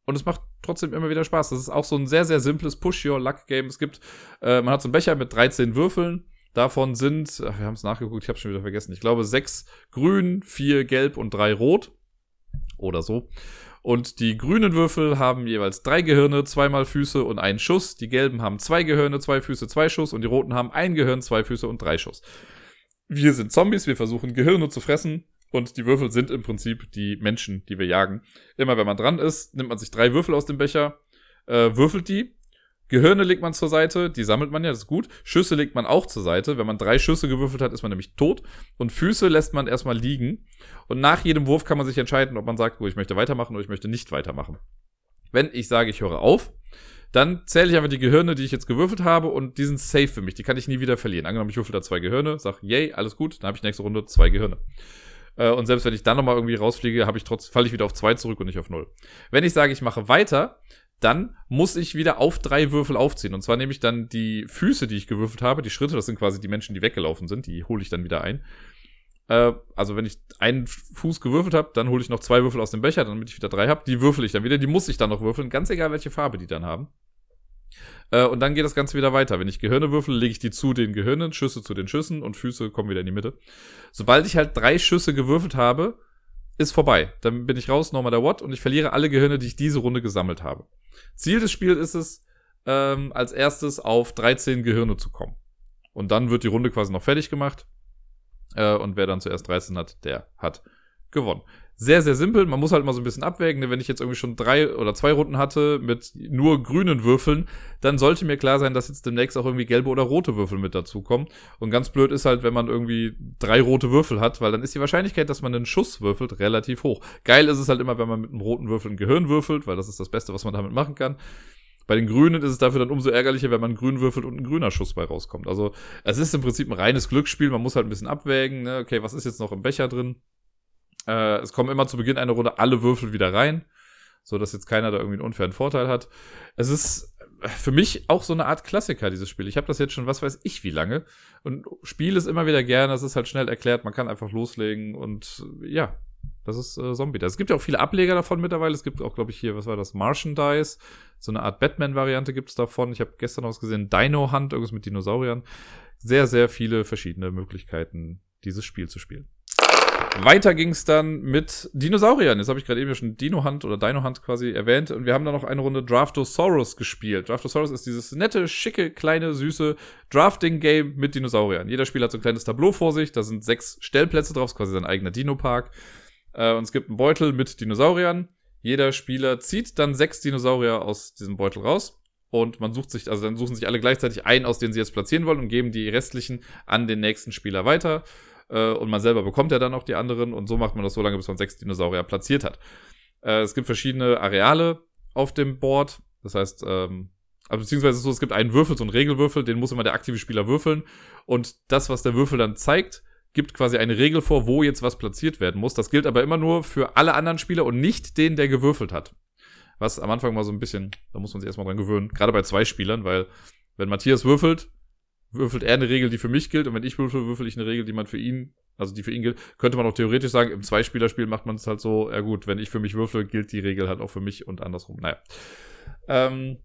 Und es macht trotzdem immer wieder Spaß. Das ist auch so ein sehr, sehr simples Push-Your-Luck-Game. Es gibt, äh, man hat so einen Becher mit 13 Würfeln. Davon sind, ach, wir haben es nachgeguckt, ich habe schon wieder vergessen. Ich glaube, sechs grün, vier gelb und drei rot. Oder so. Und die grünen Würfel haben jeweils drei Gehirne, zweimal Füße und einen Schuss. Die gelben haben zwei Gehirne, zwei Füße, zwei Schuss. Und die roten haben ein Gehirn, zwei Füße und drei Schuss. Wir sind Zombies, wir versuchen Gehirne zu fressen. Und die Würfel sind im Prinzip die Menschen, die wir jagen. Immer wenn man dran ist, nimmt man sich drei Würfel aus dem Becher, äh, würfelt die. Gehirne legt man zur Seite, die sammelt man ja, das ist gut. Schüsse legt man auch zur Seite. Wenn man drei Schüsse gewürfelt hat, ist man nämlich tot. Und Füße lässt man erstmal liegen. Und nach jedem Wurf kann man sich entscheiden, ob man sagt, oh, ich möchte weitermachen oder ich möchte nicht weitermachen. Wenn ich sage, ich höre auf, dann zähle ich einfach die Gehirne, die ich jetzt gewürfelt habe und die sind safe für mich. Die kann ich nie wieder verlieren. Angenommen, ich würfel da zwei Gehirne, sag, yay, alles gut, dann habe ich nächste Runde zwei Gehirne. Äh, und selbst wenn ich dann nochmal irgendwie rausfliege, falle ich wieder auf zwei zurück und nicht auf null. Wenn ich sage, ich mache weiter, dann muss ich wieder auf drei Würfel aufziehen. Und zwar nehme ich dann die Füße, die ich gewürfelt habe, die Schritte, das sind quasi die Menschen, die weggelaufen sind, die hole ich dann wieder ein. Äh, also wenn ich einen Fuß gewürfelt habe, dann hole ich noch zwei Würfel aus dem Becher, damit ich wieder drei habe. Die würfel ich dann wieder, die muss ich dann noch würfeln, ganz egal, welche Farbe die dann haben. Äh, und dann geht das Ganze wieder weiter. Wenn ich Gehirne würfel, lege ich die zu den Gehirnen, Schüsse zu den Schüssen und Füße kommen wieder in die Mitte. Sobald ich halt drei Schüsse gewürfelt habe, ist vorbei. Dann bin ich raus, nochmal der Watt und ich verliere alle Gehirne, die ich diese Runde gesammelt habe. Ziel des Spiels ist es, ähm, als erstes auf 13 Gehirne zu kommen. Und dann wird die Runde quasi noch fertig gemacht. Äh, und wer dann zuerst 13 hat, der hat gewonnen sehr, sehr simpel. Man muss halt mal so ein bisschen abwägen. Ne? Wenn ich jetzt irgendwie schon drei oder zwei Runden hatte mit nur grünen Würfeln, dann sollte mir klar sein, dass jetzt demnächst auch irgendwie gelbe oder rote Würfel mit dazukommen. Und ganz blöd ist halt, wenn man irgendwie drei rote Würfel hat, weil dann ist die Wahrscheinlichkeit, dass man einen Schuss würfelt, relativ hoch. Geil ist es halt immer, wenn man mit einem roten Würfel ein Gehirn würfelt, weil das ist das Beste, was man damit machen kann. Bei den Grünen ist es dafür dann umso ärgerlicher, wenn man grün würfelt und ein grüner Schuss bei rauskommt. Also es ist im Prinzip ein reines Glücksspiel. Man muss halt ein bisschen abwägen. Ne? Okay, was ist jetzt noch im Becher drin? Äh, es kommen immer zu Beginn einer Runde alle Würfel wieder rein, so dass jetzt keiner da irgendwie einen unfairen Vorteil hat. Es ist für mich auch so eine Art Klassiker, dieses Spiel. Ich habe das jetzt schon, was weiß ich, wie lange. Und spiele es immer wieder gerne. Es ist halt schnell erklärt. Man kann einfach loslegen. Und ja, Das ist äh, Zombie. Es gibt ja auch viele Ableger davon mittlerweile. Es gibt auch, glaube ich, hier, was war das? Martian Dice. So eine Art Batman-Variante gibt es davon. Ich habe gestern was gesehen. Dino Hunt, irgendwas mit Dinosauriern. Sehr, sehr viele verschiedene Möglichkeiten, dieses Spiel zu spielen. Weiter ging es dann mit Dinosauriern. Jetzt habe ich gerade eben schon Dino Hunt oder Dino Hunt quasi erwähnt. Und wir haben dann noch eine Runde Draftosaurus gespielt. Draftosaurus ist dieses nette, schicke, kleine, süße Drafting-Game mit Dinosauriern. Jeder Spieler hat so ein kleines Tableau vor sich. Da sind sechs Stellplätze drauf, ist quasi sein eigener Dino-Park. Äh, und es gibt einen Beutel mit Dinosauriern. Jeder Spieler zieht dann sechs Dinosaurier aus diesem Beutel raus. Und man sucht sich, also dann suchen sich alle gleichzeitig einen, aus den sie jetzt platzieren wollen und geben die restlichen an den nächsten Spieler weiter. Äh, und man selber bekommt ja dann auch die anderen. Und so macht man das so lange, bis man sechs Dinosaurier platziert hat. Äh, es gibt verschiedene Areale auf dem Board. Das heißt, ähm, also beziehungsweise so, es gibt einen Würfel, so einen Regelwürfel, den muss immer der aktive Spieler würfeln. Und das, was der Würfel dann zeigt, gibt quasi eine Regel vor, wo jetzt was platziert werden muss. Das gilt aber immer nur für alle anderen Spieler und nicht den, der gewürfelt hat. Was am Anfang mal so ein bisschen, da muss man sich erstmal dran gewöhnen. Gerade bei zwei Spielern, weil wenn Matthias würfelt, würfelt er eine Regel, die für mich gilt, und wenn ich würfel, würfel ich eine Regel, die man für ihn, also die für ihn gilt, könnte man auch theoretisch sagen, im Zweispielerspiel macht man es halt so, ja gut, wenn ich für mich würfel, gilt die Regel halt auch für mich und andersrum. Naja. Ähm,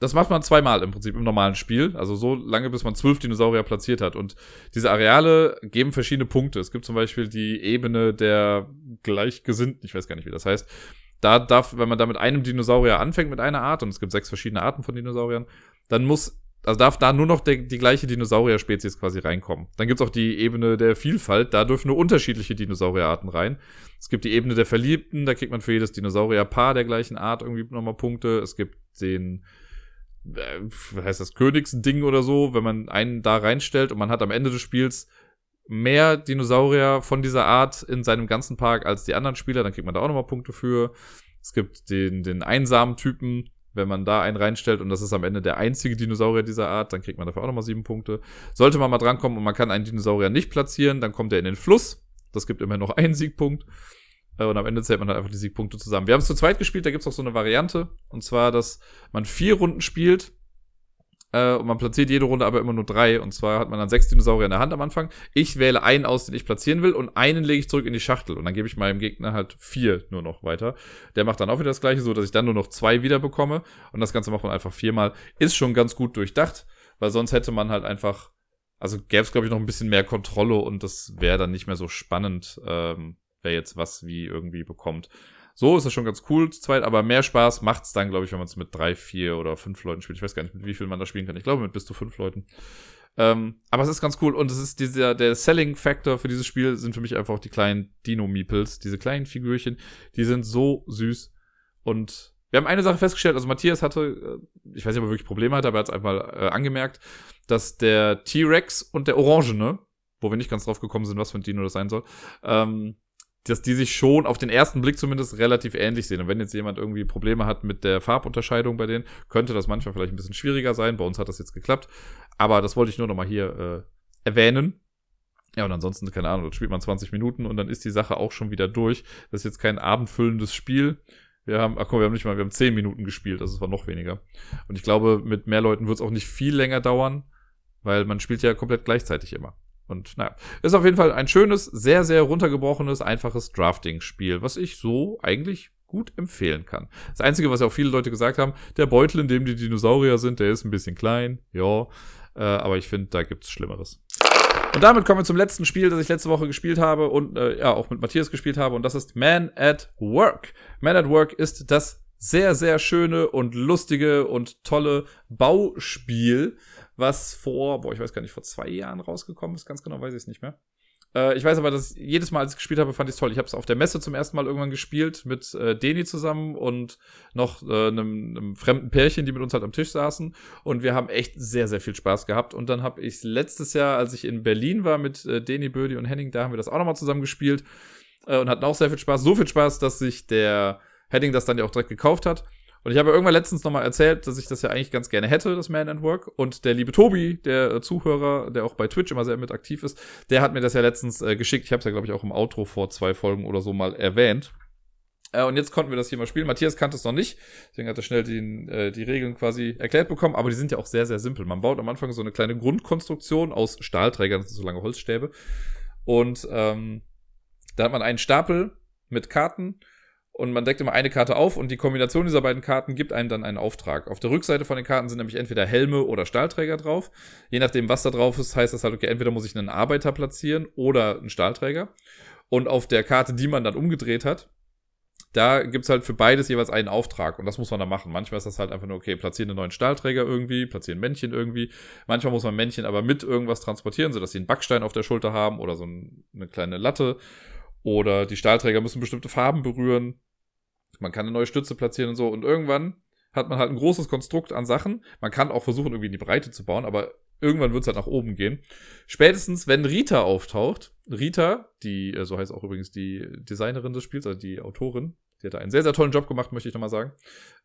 das macht man zweimal im Prinzip im normalen Spiel. Also so lange, bis man zwölf Dinosaurier platziert hat. Und diese Areale geben verschiedene Punkte. Es gibt zum Beispiel die Ebene der Gleichgesinnten. Ich weiß gar nicht, wie das heißt. Da darf, wenn man da mit einem Dinosaurier anfängt, mit einer Art, und es gibt sechs verschiedene Arten von Dinosauriern, dann muss also darf da nur noch der, die gleiche Dinosaurier-Spezies quasi reinkommen. Dann gibt's auch die Ebene der Vielfalt, da dürfen nur unterschiedliche Dinosaurierarten rein. Es gibt die Ebene der Verliebten, da kriegt man für jedes Dinosaurierpaar der gleichen Art irgendwie nochmal Punkte. Es gibt den äh, heißt das, Königsding oder so, wenn man einen da reinstellt und man hat am Ende des Spiels mehr Dinosaurier von dieser Art in seinem ganzen Park als die anderen Spieler, dann kriegt man da auch nochmal Punkte für. Es gibt den, den einsamen Typen, wenn man da einen reinstellt und das ist am Ende der einzige Dinosaurier dieser Art, dann kriegt man dafür auch nochmal sieben Punkte. Sollte man mal drankommen und man kann einen Dinosaurier nicht platzieren, dann kommt er in den Fluss. Das gibt immer noch [laughs] einen Siegpunkt. Äh, und am Ende zählt man halt einfach die Siegpunkte zusammen. Wir haben es zu zweit gespielt, da gibt es auch so eine Variante. Und zwar, dass man vier Runden spielt. Äh, und man platziert jede Runde aber immer nur drei. Und zwar hat man dann sechs Dinosaurier in der Hand am Anfang. Ich wähle einen aus, den ich platzieren will. Und einen lege ich zurück in die Schachtel. Und dann gebe ich meinem Gegner halt vier nur noch weiter. Der macht dann auch wieder das gleiche, so dass ich dann nur noch zwei wieder bekomme. Und das Ganze macht man einfach viermal. Ist schon ganz gut durchdacht. Weil sonst hätte man halt einfach also gäbe es, glaube ich, noch ein bisschen mehr Kontrolle und das wäre dann nicht mehr so spannend. Ähm, wer jetzt was wie irgendwie bekommt. So ist das schon ganz cool zu zweit, aber mehr Spaß macht's dann, glaube ich, wenn man es mit drei, vier oder fünf Leuten spielt. Ich weiß gar nicht, mit wie viel man da spielen kann. Ich glaube, mit bis zu fünf Leuten. Ähm, aber es ist ganz cool und es ist dieser, der Selling Factor für dieses Spiel sind für mich einfach die kleinen Dino-Meeples, diese kleinen Figürchen, die sind so süß und wir haben eine Sache festgestellt, also Matthias hatte, äh, ich weiß nicht, ob er wirklich Probleme hatte, aber er hat es einmal äh, angemerkt, dass der T-Rex und der Orangene, wo wir nicht ganz drauf gekommen sind, was für ein Dino das sein soll, ähm, dass die sich schon auf den ersten Blick zumindest relativ ähnlich sehen. Und wenn jetzt jemand irgendwie Probleme hat mit der Farbunterscheidung bei denen, könnte das manchmal vielleicht ein bisschen schwieriger sein. Bei uns hat das jetzt geklappt. Aber das wollte ich nur noch mal hier äh, erwähnen. Ja, und ansonsten, keine Ahnung, dann spielt man 20 Minuten und dann ist die Sache auch schon wieder durch. Das ist jetzt kein abendfüllendes Spiel. Wir haben, ach komm, wir haben nicht mal, wir haben 10 Minuten gespielt, also es war noch weniger. Und ich glaube, mit mehr Leuten wird es auch nicht viel länger dauern, weil man spielt ja komplett gleichzeitig immer. Und naja, ist auf jeden Fall ein schönes, sehr, sehr runtergebrochenes, einfaches Drafting-Spiel, was ich so eigentlich gut empfehlen kann. Das Einzige, was ja auch viele Leute gesagt haben, der Beutel, in dem die Dinosaurier sind, der ist ein bisschen klein, ja, äh, aber ich finde, da gibt's Schlimmeres. Und damit kommen wir zum letzten Spiel, das ich letzte Woche gespielt habe und äh, ja auch mit Matthias gespielt habe und das ist Man at Work. Man at Work ist das sehr, sehr schöne und lustige und tolle Bauspiel, was vor, boah, ich weiß gar nicht, vor zwei Jahren rausgekommen ist, ganz genau weiß ich es nicht mehr. Äh, ich weiß aber, dass jedes Mal, als ich gespielt habe, fand ich es toll. Ich habe es auf der Messe zum ersten Mal irgendwann gespielt mit äh, Deni zusammen und noch äh, einem, einem fremden Pärchen, die mit uns halt am Tisch saßen. Und wir haben echt sehr, sehr viel Spaß gehabt. Und dann habe ich letztes Jahr, als ich in Berlin war mit äh, Deni, Bödi und Henning, da haben wir das auch nochmal zusammen gespielt äh, und hatten auch sehr viel Spaß. So viel Spaß, dass sich der Henning das dann ja auch direkt gekauft hat. Und ich habe irgendwann letztens nochmal erzählt, dass ich das ja eigentlich ganz gerne hätte, das Man and Work. Und der liebe Tobi, der äh, Zuhörer, der auch bei Twitch immer sehr mit aktiv ist, der hat mir das ja letztens äh, geschickt. Ich habe es ja, glaube ich, auch im Outro vor zwei Folgen oder so mal erwähnt. Äh, und jetzt konnten wir das hier mal spielen. Matthias kannte es noch nicht, deswegen hat er schnell die, äh, die Regeln quasi erklärt bekommen. Aber die sind ja auch sehr, sehr simpel. Man baut am Anfang so eine kleine Grundkonstruktion aus Stahlträgern, das sind so lange Holzstäbe. Und ähm, Da hat man einen Stapel mit Karten und man deckt immer eine Karte auf und die Kombination dieser beiden Karten gibt einem dann einen Auftrag. Auf der Rückseite von den Karten sind nämlich entweder Helme oder Stahlträger drauf. Je nachdem, was da drauf ist, heißt das halt, okay, entweder muss ich einen Arbeiter platzieren oder einen Stahlträger. Und auf der Karte, die man dann umgedreht hat, da gibt's halt für beides jeweils einen Auftrag und das muss man dann machen. Manchmal ist das halt einfach nur, okay, platzieren einen neuen Stahlträger irgendwie, platzieren Männchen irgendwie. Manchmal muss man Männchen aber mit irgendwas transportieren, sodass sie einen Backstein auf der Schulter haben oder so eine kleine Latte. Oder die Stahlträger müssen bestimmte Farben berühren. Man kann eine neue Stütze platzieren und so. Und irgendwann hat man halt ein großes Konstrukt an Sachen. Man kann auch versuchen, irgendwie in die Breite zu bauen, aber irgendwann wird es halt nach oben gehen. Spätestens, wenn Rita auftaucht, Rita, die, äh, so heißt auch übrigens die Designerin des Spiels, also die Autorin, die hat da einen sehr, sehr tollen Job gemacht, möchte ich nochmal sagen.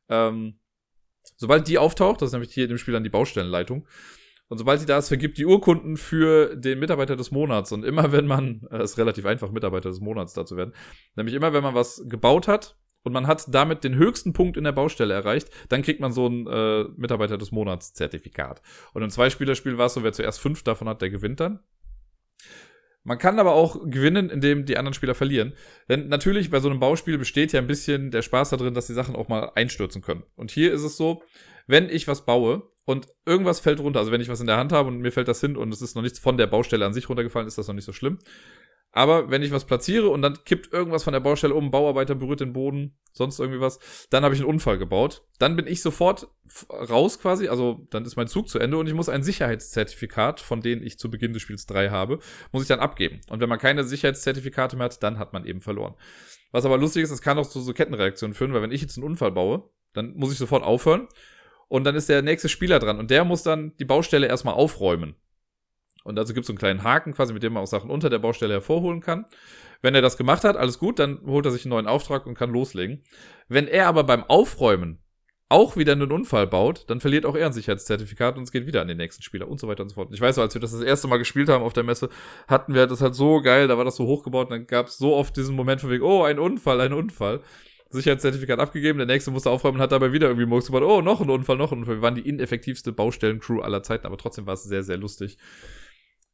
Ähm, sobald die auftaucht, das ist nämlich hier in dem Spiel dann die Baustellenleitung, und sobald sie da ist, vergibt die Urkunden für den Mitarbeiter des Monats. Und immer [laughs] wenn man, es äh, ist relativ einfach, Mitarbeiter des Monats da zu werden, nämlich immer wenn man was gebaut hat, und man hat damit den höchsten Punkt in der Baustelle erreicht, dann kriegt man so ein äh, Mitarbeiter des Monats Zertifikat. Und im Zweispielerspiel war es so, wer zuerst fünf davon hat, der gewinnt dann. Man kann aber auch gewinnen, indem die anderen Spieler verlieren. Denn natürlich bei so einem Bauspiel besteht ja ein bisschen der Spaß darin, dass die Sachen auch mal einstürzen können. Und hier ist es so, wenn ich was baue und irgendwas fällt runter, also wenn ich was in der Hand habe und mir fällt das hin und es ist noch nichts von der Baustelle an sich runtergefallen, ist das noch nicht so schlimm. Aber wenn ich was platziere und dann kippt irgendwas von der Baustelle um, Bauarbeiter berührt den Boden, sonst irgendwie was, dann habe ich einen Unfall gebaut. Dann bin ich sofort raus quasi, also dann ist mein Zug zu Ende und ich muss ein Sicherheitszertifikat, von denen ich zu Beginn des Spiels drei habe, muss ich dann abgeben. Und wenn man keine Sicherheitszertifikate mehr hat, dann hat man eben verloren. Was aber lustig ist, es kann auch zu so Kettenreaktionen führen, weil wenn ich jetzt einen Unfall baue, dann muss ich sofort aufhören und dann ist der nächste Spieler dran und der muss dann die Baustelle erstmal aufräumen. Und dazu gibt es so einen kleinen Haken quasi, mit dem man auch Sachen unter der Baustelle hervorholen kann. Wenn er das gemacht hat, alles gut, dann holt er sich einen neuen Auftrag und kann loslegen. Wenn er aber beim Aufräumen auch wieder einen Unfall baut, dann verliert auch er ein Sicherheitszertifikat und es geht wieder an den nächsten Spieler und so weiter und so fort. Ich weiß, als wir das das erste Mal gespielt haben auf der Messe, hatten wir das halt so geil, da war das so hochgebaut und dann gab es so oft diesen Moment von wegen, oh, ein Unfall, ein Unfall. Sicherheitszertifikat abgegeben, der nächste musste aufräumen und hat dabei wieder irgendwie Murks gebaut, oh, noch ein Unfall, noch ein Unfall. Wir waren die ineffektivste Baustellencrew aller Zeiten, aber trotzdem war es sehr, sehr lustig.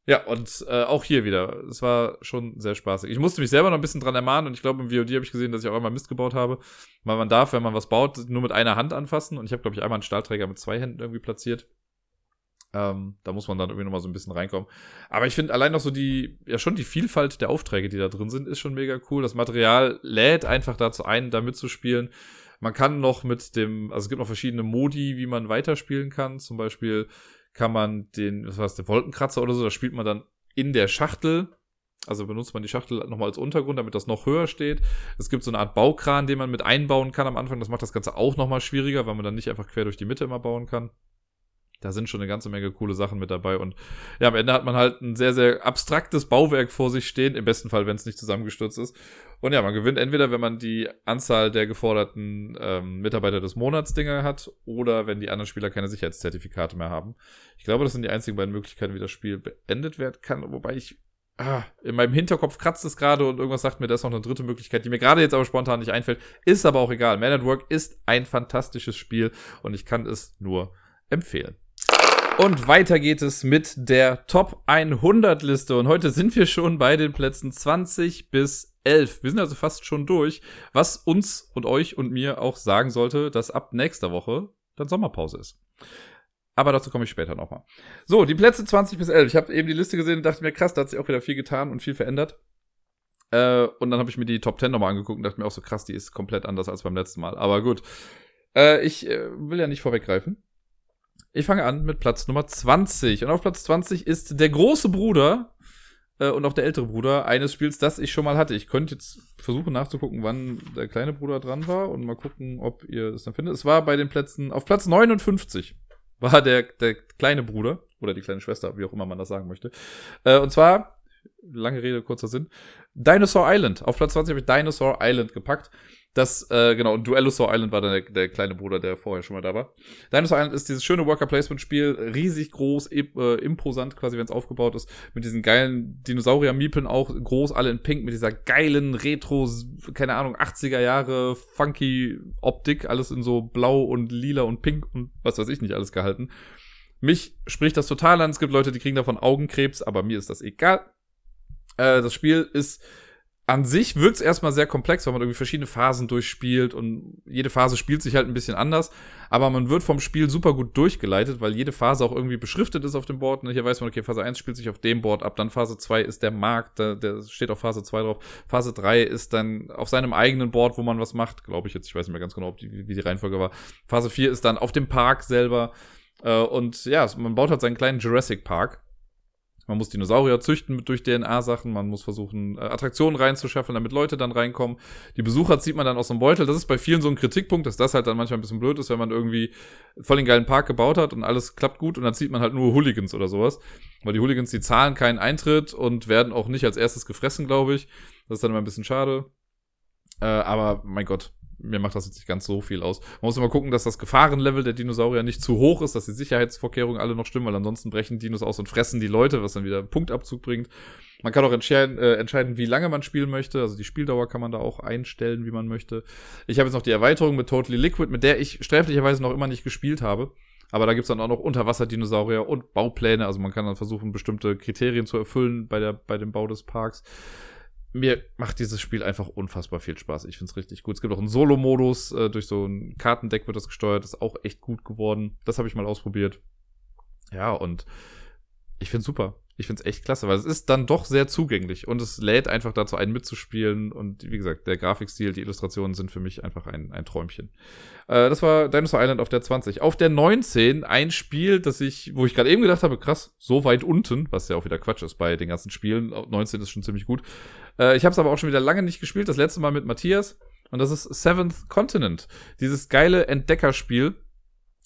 Ja, und äh, auch hier wieder. Es war schon sehr spaßig. Ich musste mich selber noch ein bisschen dran ermahnen und ich glaube, im VOD habe ich gesehen, dass ich auch einmal Mist gebaut habe. Weil man darf, wenn man was baut, nur mit einer Hand anfassen. Und ich habe, glaube ich, einmal einen Stahlträger mit zwei Händen irgendwie platziert. Ähm, da muss man dann irgendwie nochmal so ein bisschen reinkommen. Aber ich finde allein noch so die, ja schon die Vielfalt der Aufträge, die da drin sind, ist schon mega cool. Das Material lädt einfach dazu ein, da mitzuspielen. Man kann noch mit dem, also es gibt noch verschiedene Modi, wie man weiterspielen kann. Zum Beispiel kann man den, was heißt, der Wolkenkratzer oder so, da spielt man dann in der Schachtel. Also benutzt man die Schachtel nochmal als Untergrund, damit das noch höher steht. Es gibt so eine Art Baukran, den man mit einbauen kann am Anfang. Das macht das Ganze auch nochmal schwieriger, weil man dann nicht einfach quer durch die Mitte immer bauen kann. Da sind schon eine ganze Menge coole Sachen mit dabei. Und ja, am Ende hat man halt ein sehr, sehr abstraktes Bauwerk vor sich stehen. Im besten Fall, wenn es nicht zusammengestürzt ist. Und ja, man gewinnt entweder, wenn man die Anzahl der geforderten ähm, Mitarbeiter des Monats Dinger hat oder wenn die anderen Spieler keine Sicherheitszertifikate mehr haben. Ich glaube, das sind die einzigen beiden Möglichkeiten, wie das Spiel beendet werden kann. Wobei ich ah, in meinem Hinterkopf kratzt es gerade und irgendwas sagt mir, da ist noch eine dritte Möglichkeit, die mir gerade jetzt aber spontan nicht einfällt. Ist aber auch egal. Man at Work ist ein fantastisches Spiel und ich kann es nur empfehlen. Und weiter geht es mit der Top 100 Liste. Und heute sind wir schon bei den Plätzen 20 bis 11. Wir sind also fast schon durch, was uns und euch und mir auch sagen sollte, dass ab nächster Woche dann Sommerpause ist. Aber dazu komme ich später nochmal. So, die Plätze 20 bis 11. Ich habe eben die Liste gesehen und dachte mir, krass, da hat sich auch wieder viel getan und viel verändert. Äh, und dann habe ich mir die Top 10 nochmal angeguckt und dachte mir auch so, krass, die ist komplett anders als beim letzten Mal. Aber gut. Äh, ich äh, will ja nicht vorweggreifen. Ich fange an mit Platz Nummer 20. Und auf Platz 20 ist der große Bruder äh, und auch der ältere Bruder eines Spiels, das ich schon mal hatte. Ich könnte jetzt versuchen nachzugucken, wann der kleine Bruder dran war und mal gucken, ob ihr es dann findet. Es war bei den Plätzen, auf Platz 59 war der, der kleine Bruder oder die kleine Schwester, wie auch immer man das sagen möchte. Äh, und zwar, lange Rede, kurzer Sinn, Dinosaur Island. Auf Platz 20 habe ich Dinosaur Island gepackt. Das, äh, genau, und Duellosaur Island war dann der, der, kleine Bruder, der vorher schon mal da war. Dinosaur Island ist dieses schöne Worker-Placement-Spiel, riesig groß, äh, imposant quasi, wenn es aufgebaut ist, mit diesen geilen Dinosaurier-Miepeln auch groß, alle in Pink, mit dieser geilen Retro, keine Ahnung, 80er Jahre funky Optik, alles in so blau und lila und pink und was weiß ich nicht alles gehalten. Mich spricht das total an, es gibt Leute, die kriegen davon Augenkrebs, aber mir ist das egal. Äh, das Spiel ist an sich wirkt es erstmal sehr komplex, weil man irgendwie verschiedene Phasen durchspielt und jede Phase spielt sich halt ein bisschen anders. Aber man wird vom Spiel super gut durchgeleitet, weil jede Phase auch irgendwie beschriftet ist auf dem Board. Und hier weiß man, okay, Phase 1 spielt sich auf dem Board ab, dann Phase 2 ist der Markt, der, der steht auf Phase 2 drauf. Phase 3 ist dann auf seinem eigenen Board, wo man was macht, glaube ich jetzt. Ich weiß nicht mehr ganz genau, ob die, wie die Reihenfolge war. Phase 4 ist dann auf dem Park selber. Äh, und ja, man baut halt seinen kleinen Jurassic Park man muss Dinosaurier züchten mit durch DNA-Sachen, man muss versuchen, äh, Attraktionen reinzuschaffen, damit Leute dann reinkommen. Die Besucher zieht man dann aus dem Beutel. Das ist bei vielen so ein Kritikpunkt, dass das halt dann manchmal ein bisschen blöd ist, wenn man irgendwie voll den geilen Park gebaut hat und alles klappt gut und dann zieht man halt nur Hooligans oder sowas. Weil die Hooligans, die zahlen keinen Eintritt und werden auch nicht als erstes gefressen, glaube ich. Das ist dann immer ein bisschen schade. Äh, aber mein Gott, mir macht das jetzt nicht ganz so viel aus. Man muss immer gucken, dass das Gefahrenlevel der Dinosaurier nicht zu hoch ist, dass die Sicherheitsvorkehrungen alle noch stimmen, weil ansonsten brechen Dinos aus und fressen die Leute, was dann wieder Punktabzug bringt. Man kann auch entscheiden, äh, entscheiden, wie lange man spielen möchte. Also die Spieldauer kann man da auch einstellen, wie man möchte. Ich habe jetzt noch die Erweiterung mit Totally Liquid, mit der ich sträflicherweise noch immer nicht gespielt habe. Aber da gibt's dann auch noch Unterwasserdinosaurier und Baupläne. Also man kann dann versuchen, bestimmte Kriterien zu erfüllen bei, der, bei dem Bau des Parks mir macht dieses Spiel einfach unfassbar viel Spaß. Ich finde es richtig gut. Es gibt auch einen Solo-Modus, äh, durch so ein Kartendeck wird das gesteuert, ist auch echt gut geworden. Das habe ich mal ausprobiert. Ja, und ich finde super. Ich finde es echt klasse, weil es ist dann doch sehr zugänglich und es lädt einfach dazu ein, mitzuspielen. Und wie gesagt, der Grafikstil, die Illustrationen sind für mich einfach ein, ein Träumchen. Äh, das war Dinosaur Island auf der 20. Auf der 19 ein Spiel, das ich, wo ich gerade eben gedacht habe, krass, so weit unten, was ja auch wieder Quatsch ist bei den ganzen Spielen. 19 ist schon ziemlich gut. Äh, ich habe es aber auch schon wieder lange nicht gespielt. Das letzte Mal mit Matthias. Und das ist Seventh Continent. Dieses geile Entdeckerspiel,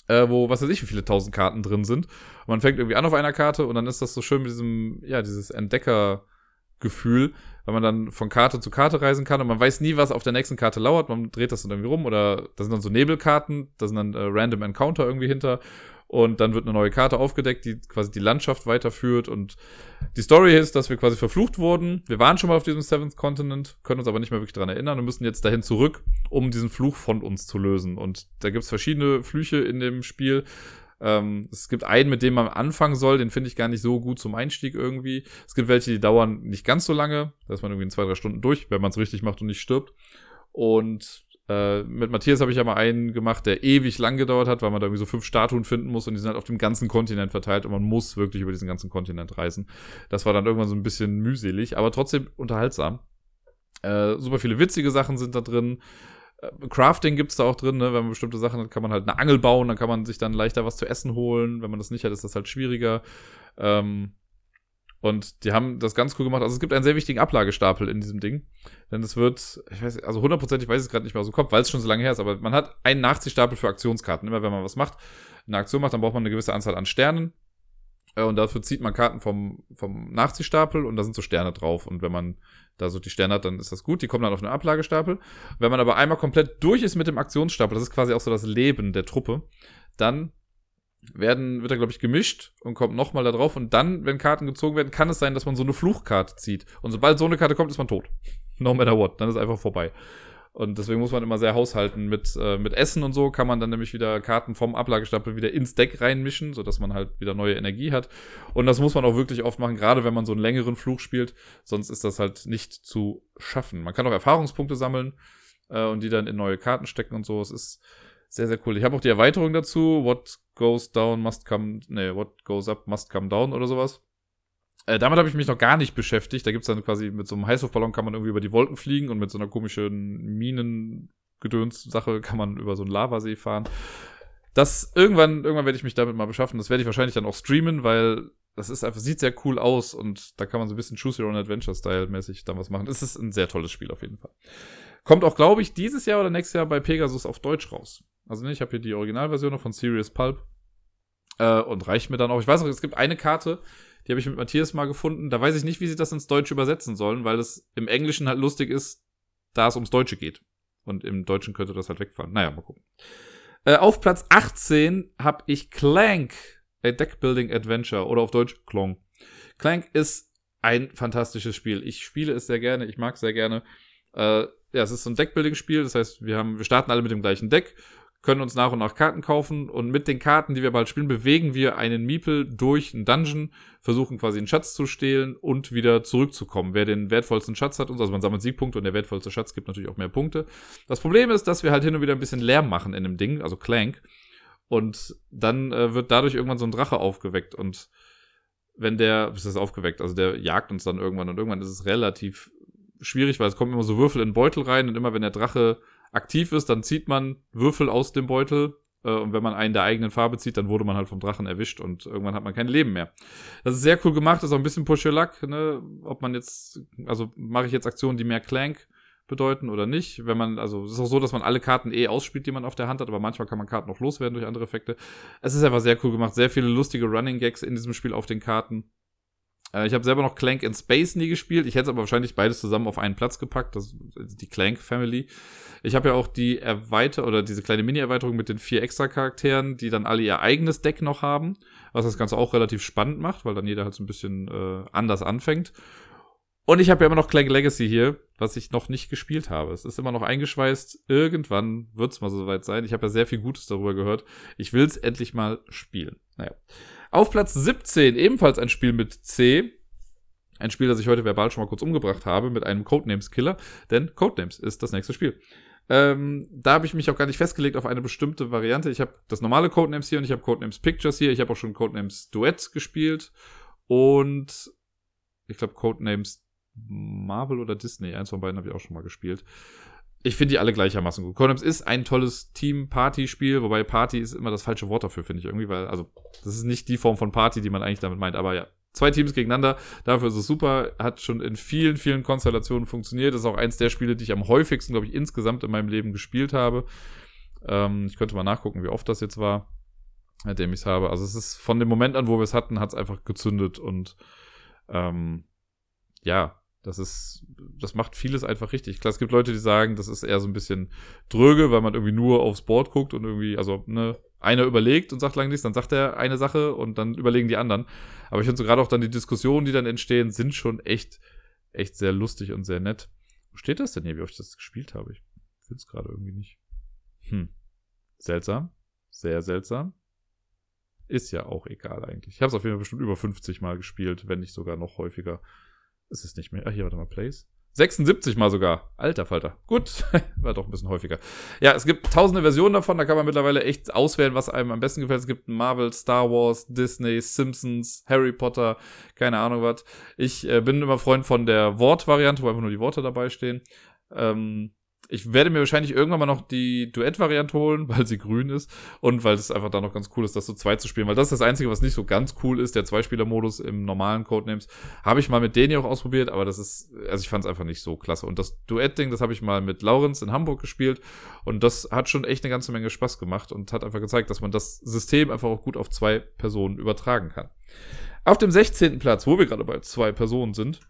äh, wo was weiß ich, wie viele tausend Karten drin sind. Und man fängt irgendwie an auf einer Karte und dann ist das so schön mit diesem, ja, dieses Entdeckergefühl, weil man dann von Karte zu Karte reisen kann und man weiß nie, was auf der nächsten Karte lauert. Man dreht das dann irgendwie rum oder da sind dann so Nebelkarten, da sind dann äh, Random Encounter irgendwie hinter und dann wird eine neue Karte aufgedeckt, die quasi die Landschaft weiterführt und die Story ist, dass wir quasi verflucht wurden. Wir waren schon mal auf diesem Seventh Continent, können uns aber nicht mehr wirklich dran erinnern und müssen jetzt dahin zurück, um diesen Fluch von uns zu lösen. Und da gibt's verschiedene Flüche in dem Spiel. Ähm, es gibt einen, mit dem man anfangen soll, den finde ich gar nicht so gut zum Einstieg irgendwie. Es gibt welche, die dauern nicht ganz so lange, da ist man irgendwie in zwei, drei Stunden durch, wenn man es richtig macht und nicht stirbt. Und äh, mit Matthias habe ich ja mal einen gemacht, der ewig lang gedauert hat, weil man da irgendwie so fünf Statuen finden muss und die sind halt auf dem ganzen Kontinent verteilt und man muss wirklich über diesen ganzen Kontinent reisen. Das war dann irgendwann so ein bisschen mühselig, aber trotzdem unterhaltsam. Äh, super viele witzige Sachen sind da drin. Äh, Crafting gibt's da auch drin, ne? wenn man bestimmte Sachen hat, kann man halt eine Angel bauen, dann kann man sich dann leichter was zu essen holen. Wenn man das nicht hat, ist das halt schwieriger. Ähm, und die haben das ganz cool gemacht. Also es gibt einen sehr wichtigen Ablagestapel in diesem Ding. Denn es wird, ich weiß, also hundertprozentig weiß ich es gerade nicht mehr aus dem Kopf, weil es schon so lange her ist, aber man hat einen Nachziehstapel für Aktionskarten. Immer wenn man was macht, eine Aktion macht, dann braucht man eine gewisse Anzahl an Sternen. Äh, und dafür zieht man Karten vom, vom Nachziehstapel und da sind so Sterne drauf. Und wenn man da so die Sterne hat, dann ist das gut. Die kommen dann auf einen Ablagestapel. Wenn man aber einmal komplett durch ist mit dem Aktionsstapel, das ist quasi auch so das Leben der Truppe, dann werden, wird er, glaube ich, gemischt und kommt nochmal da drauf. Und dann, wenn Karten gezogen werden, kann es sein, dass man so eine Fluchkarte zieht. Und sobald so eine Karte kommt, ist man tot. [laughs] No matter what. Dann ist einfach vorbei. Und deswegen muss man immer sehr haushalten mit, äh, mit Essen und so. Kann man dann nämlich wieder Karten vom Ablagestapel wieder ins Deck reinmischen, sodass man halt wieder neue Energie hat. Und das muss man auch wirklich oft machen, gerade wenn man so einen längeren Fluch spielt. Sonst ist das halt nicht zu schaffen. Man kann auch Erfahrungspunkte sammeln äh, und die dann in neue Karten stecken und so. Es ist sehr, sehr cool. Ich habe auch die Erweiterung dazu. What goes down must come, nee, what goes up must come down oder sowas. Äh, damit habe ich mich noch gar nicht beschäftigt. Da gibt's dann quasi mit so einem Heißluftballon kann man irgendwie über die Wolken fliegen und mit so einer komischen Minengedöns-Sache kann man über so einen Lavasee fahren. Das irgendwann, irgendwann werde ich mich damit mal beschaffen. Das werde ich wahrscheinlich dann auch streamen, weil das ist einfach, sieht sehr cool aus und da kann man so ein bisschen Choose Your Own Adventure Style mäßig dann was machen. Es ist ein sehr tolles Spiel auf jeden Fall. Kommt auch, glaube ich, dieses Jahr oder nächstes Jahr bei Pegasus auf Deutsch raus. Also ne, ich habe hier die Originalversion von Serious Pulp. Äh, und reicht mir dann auch. Ich weiß auch, es gibt eine Karte, die habe ich mit Matthias mal gefunden. Da weiß ich nicht, wie sie das ins Deutsche übersetzen sollen, weil es im Englischen halt lustig ist, da es ums Deutsche geht. Und im Deutschen könnte das halt wegfallen. Naja, mal gucken. Äh, auf Platz 18 habe ich Clank, a Deckbuilding Adventure oder auf Deutsch Klong. Clank ist ein fantastisches Spiel. Ich spiele es sehr gerne, ich mag es sehr gerne. Äh, ja, es ist so ein Deckbuilding-Spiel, das heißt, wir haben, wir starten alle mit dem gleichen Deck können uns nach und nach Karten kaufen und mit den Karten, die wir bald spielen, bewegen wir einen Miepel durch einen Dungeon, versuchen quasi einen Schatz zu stehlen und wieder zurückzukommen. Wer den wertvollsten Schatz hat, also man sammelt Siegpunkte und der wertvollste Schatz gibt natürlich auch mehr Punkte. Das Problem ist, dass wir halt hin und wieder ein bisschen Lärm machen in dem Ding, also Clank. Und dann äh, wird dadurch irgendwann so ein Drache aufgeweckt und wenn der, was ist aufgeweckt, also der jagt uns dann irgendwann und irgendwann ist es relativ schwierig, weil es kommen immer so Würfel in den Beutel rein und immer wenn der Drache aktiv ist, dann zieht man Würfel aus dem Beutel. Äh, und wenn man einen der eigenen Farbe zieht, dann wurde man halt vom Drachen erwischt und irgendwann hat man kein Leben mehr. Das ist sehr cool gemacht, ist auch ein bisschen Push Your Luck, ne? Ob man jetzt, also mache ich jetzt Aktionen, die mehr Clank bedeuten oder nicht. Wenn man, also es ist auch so, dass man alle Karten eh ausspielt, die man auf der Hand hat, aber manchmal kann man Karten noch loswerden durch andere Effekte. Es ist einfach sehr cool gemacht, sehr viele lustige Running Gags in diesem Spiel auf den Karten. Äh, ich habe selber noch Clank in Space nie gespielt. Ich hätte es aber wahrscheinlich beides zusammen auf einen Platz gepackt. Das ist die Clank Family. Ich habe ja auch die Erweiter oder diese kleine Mini-Erweiterung mit den vier extra Charakteren, die dann alle ihr eigenes Deck noch haben, was das Ganze auch relativ spannend macht, weil dann jeder halt so ein bisschen äh, anders anfängt. Und ich habe ja immer noch Clank Legacy hier, was ich noch nicht gespielt habe. Es ist immer noch eingeschweißt. Irgendwann wird es mal soweit sein. Ich habe ja sehr viel Gutes darüber gehört. Ich will es endlich mal spielen. Naja. Auf Platz 17 ebenfalls ein Spiel mit C. Ein Spiel, das ich heute verbal schon mal kurz umgebracht habe mit einem Codenames-Killer, denn Codenames ist das nächste Spiel. Ähm, da habe ich mich auch gar nicht festgelegt auf eine bestimmte Variante. Ich habe das normale Codenames hier und ich habe Codenames Pictures hier. Ich habe auch schon Codenames Duett gespielt und ich glaube Codenames Marvel oder Disney. Eins von beiden habe ich auch schon mal gespielt ich finde die alle gleichermaßen gut. Codenames ist ein tolles Team-Party-Spiel, wobei Party ist immer das falsche Wort dafür, finde ich irgendwie, weil, also, das ist nicht die Form von Party, die man eigentlich damit meint, aber ja. Zwei Teams gegeneinander, dafür ist es super, hat schon in vielen, vielen Konstellationen funktioniert. Ist auch eins der Spiele, die ich am häufigsten, glaube ich, insgesamt in meinem Leben gespielt habe. Ähm, ich könnte mal nachgucken, wie oft das jetzt war, seitdem ich es habe. Also es ist von dem Moment an, wo wir es hatten, hat es einfach gezündet und ähm, ja, das ist, das macht vieles einfach richtig. Klar, es gibt Leute, die sagen, das ist eher so ein bisschen dröge, weil man irgendwie nur aufs Board guckt und irgendwie, also, ne, einer überlegt und sagt lange nichts, dann sagt er eine Sache und dann überlegen die anderen. Aber ich finde so gerade auch dann die Diskussionen, die dann entstehen, sind schon echt, echt sehr lustig und sehr nett. Wo steht das denn hier, wie oft ich das gespielt habe? Ich finde es gerade irgendwie nicht. Hm. Seltsam. Sehr seltsam. Ist ja auch egal eigentlich. Ich habe es auf jeden Fall bestimmt über 50 Mal gespielt, wenn nicht sogar noch häufiger. Ist es nicht mehr. Ach, hier, warte mal, Plays. 76 mal sogar. Alter Falter. Gut, [laughs] war doch ein bisschen häufiger. Ja, es gibt tausende Versionen davon, da kann man mittlerweile echt auswählen, was einem am besten gefällt. Es gibt Marvel, Star Wars, Disney, Simpsons, Harry Potter, keine Ahnung was. Ich äh, bin immer Freund von der Wortvariante, wo einfach nur die Worte dabei stehen. Ähm, ich werde mir wahrscheinlich irgendwann mal noch die Duett-Variante holen, [laughs] weil sie grün ist und weil es einfach da noch ganz cool ist, das so zwei zu spielen, weil das ist das Einzige, was nicht so ganz cool ist, der Zweispieler-Modus im normalen Codenames. Habe ich mal mit denen hier auch ausprobiert, aber das ist, also ich fand es einfach nicht so klasse. Und das Duett-Ding, das habe ich mal mit Laurenz in Hamburg gespielt und das hat schon echt eine ganze Menge Spaß gemacht und hat einfach gezeigt, dass man das System einfach auch gut auf zwei Personen übertragen kann. Auf dem 16. Platz, wo wir gerade bei zwei Personen sind,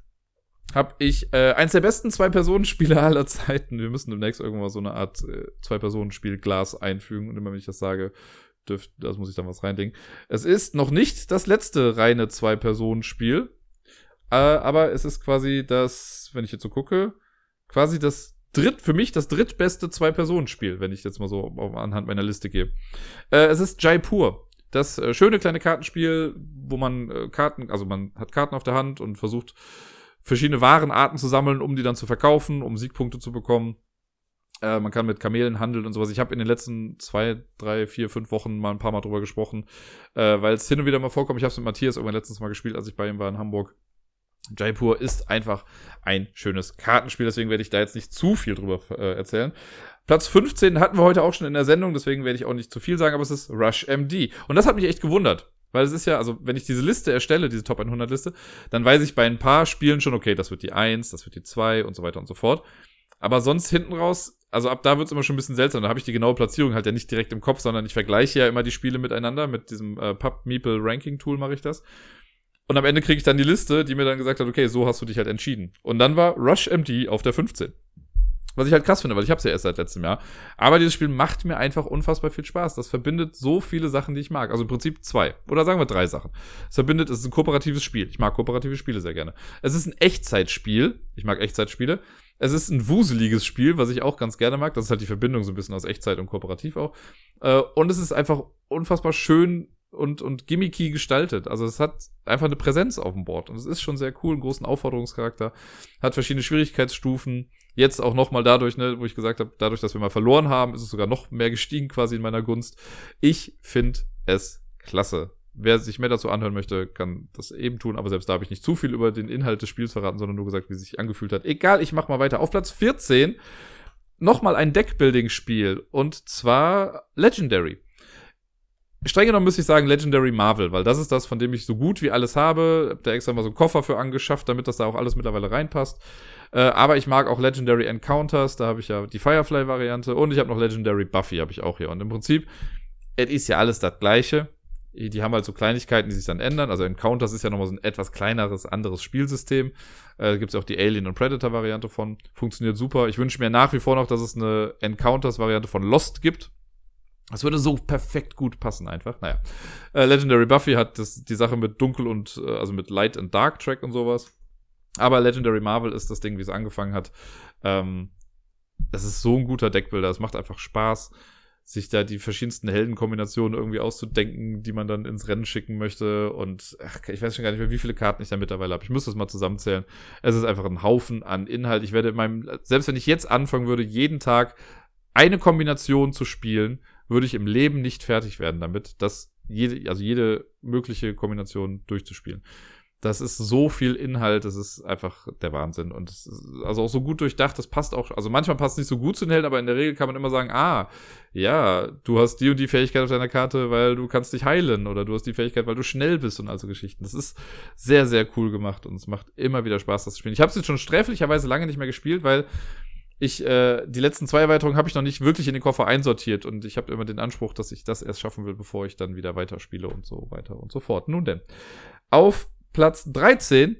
habe ich äh, eins der besten Zwei-Personen-Spiele [laughs] aller Zeiten. Wir müssen demnächst irgendwann mal so eine Art äh, Zwei-Personen-Spiel Glas einfügen. Und immer wenn ich das sage, dürft, das muss ich dann was reindenken. Es ist noch nicht das letzte reine Zwei-Personen-Spiel. Äh, aber es ist quasi das, wenn ich jetzt so gucke, quasi das dritt, für mich das drittbeste Zwei-Personen-Spiel, wenn ich jetzt mal so anhand meiner Liste gehe. Äh, es ist Jaipur. Das äh, schöne kleine Kartenspiel, wo man äh, Karten, also man hat Karten auf der Hand und versucht, verschiedene Warenarten zu sammeln, um die dann zu verkaufen, um Siegpunkte zu bekommen. Äh, man kann mit Kamelen handeln und sowas. Ich habe in den letzten zwei, drei, vier, fünf Wochen mal ein paar Mal drüber gesprochen, äh, weil es hin und wieder mal vorkommt. Ich habe es mit Matthias irgendwann letztens mal gespielt, als ich bei ihm war in Hamburg. Jaipur ist einfach ein schönes Kartenspiel, deswegen werde ich da jetzt nicht zu viel drüber äh, erzählen. Platz 15 hatten wir heute auch schon in der Sendung, deswegen werde ich auch nicht zu viel sagen, aber es ist Rush MD. Und das hat mich echt gewundert. Weil es ist ja, also wenn ich diese Liste erstelle, diese Top 100 Liste, dann weiß ich bei ein paar Spielen schon, okay, das wird die 1, das wird die 2 und so weiter und so fort. Aber sonst hinten raus, also ab da wird's immer schon ein bisschen seltsam. Da habe ich die genaue Platzierung halt ja nicht direkt im Kopf, sondern ich vergleiche ja immer die Spiele miteinander. Mit diesem äh, Pub Meeple Ranking Tool mache ich das. Und am Ende kriege ich dann die Liste, die mir dann gesagt hat, okay, so hast du dich halt entschieden. Und dann war Rush MD auf der 15. Was ich halt krass finde, weil ich habe es ja erst seit letztem Jahr. Aber dieses Spiel macht mir einfach unfassbar viel Spaß. Das verbindet so viele Sachen, die ich mag. Also im Prinzip zwei. Oder sagen wir drei Sachen. Es verbindet, es ist ein kooperatives Spiel. Ich mag kooperative Spiele sehr gerne. Es ist ein Echtzeitspiel. Ich mag Echtzeitspiele. Es ist ein wuseliges Spiel, was ich auch ganz gerne mag. Das ist halt die Verbindung so ein bisschen aus Echtzeit und kooperativ auch. Äh, und es ist einfach unfassbar schön und, und gimmicky gestaltet. Also es hat einfach eine Präsenz auf dem Board. Und es ist schon sehr cool, einen großen Aufforderungscharakter. Hat verschiedene Schwierigkeitsstufen. Jetzt auch nochmal dadurch, ne, wo ich gesagt habe, dadurch, dass wir mal verloren haben, ist es sogar noch mehr gestiegen quasi in meiner Gunst. Ich finde es klasse. Wer sich mehr dazu anhören möchte, kann das eben tun, aber selbst da habe ich nicht zu viel über den Inhalt des Spiels verraten, sondern nur gesagt, wie es sich angefühlt hat. Egal, ich mache mal weiter. Auf Platz 14 nochmal ein Deckbuilding-Spiel und zwar Legendary. Streng genommen müsste ich sagen Legendary Marvel, weil das ist das, von dem ich so gut wie alles habe. Hab da extra mal so einen Koffer für angeschafft, damit das da auch alles mittlerweile reinpasst. Äh, aber ich mag auch Legendary Encounters, da habe ich ja die Firefly-Variante und ich habe noch Legendary Buffy, habe ich auch hier. Und im Prinzip, es ist ja alles das Gleiche die haben halt so Kleinigkeiten, die sich dann ändern. Also Encounters ist ja nochmal so ein etwas kleineres, anderes Spielsystem. Äh, Gibt es auch die Alien- und Predator-Variante von. Funktioniert super. Ich wünsche mir nach wie vor noch, dass es eine Encounters-Variante von Lost gibt. Das würde so perfekt gut passen einfach. Naja. Äh, Legendary Buffy hat das, die Sache mit Dunkel und, äh, also mit Light and Dark Track und sowas. Aber Legendary Marvel ist das Ding, wie es angefangen hat. Ähm, das ist so ein guter Deckbilder. Es macht einfach Spaß sich da die verschiedensten Heldenkombinationen irgendwie auszudenken, die man dann ins Rennen schicken möchte. Und ach, ich weiß schon gar nicht mehr, wie viele Karten ich da mittlerweile habe. Ich muss das mal zusammenzählen. Es ist einfach ein Haufen an Inhalt. Ich werde in meinem, selbst wenn ich jetzt anfangen würde, jeden Tag eine Kombination zu spielen, würde ich im Leben nicht fertig werden damit, das jede, also jede mögliche Kombination durchzuspielen. Das ist so viel Inhalt, das ist einfach der Wahnsinn. Und es ist also auch so gut durchdacht, das passt auch. Also manchmal passt es nicht so gut zu den Helden, aber in der Regel kann man immer sagen, ah, ja, du hast die und die Fähigkeit auf deiner Karte, weil du kannst dich heilen oder du hast die Fähigkeit, weil du schnell bist und also Geschichten. Das ist sehr, sehr cool gemacht und es macht immer wieder Spaß, das zu spielen. Ich habe es jetzt schon sträflicherweise lange nicht mehr gespielt, weil ich äh, die letzten zwei Erweiterungen habe ich noch nicht wirklich in den Koffer einsortiert und ich habe immer den Anspruch, dass ich das erst schaffen will, bevor ich dann wieder weiterspiele und so weiter und so fort. Nun denn, auf Platz 13,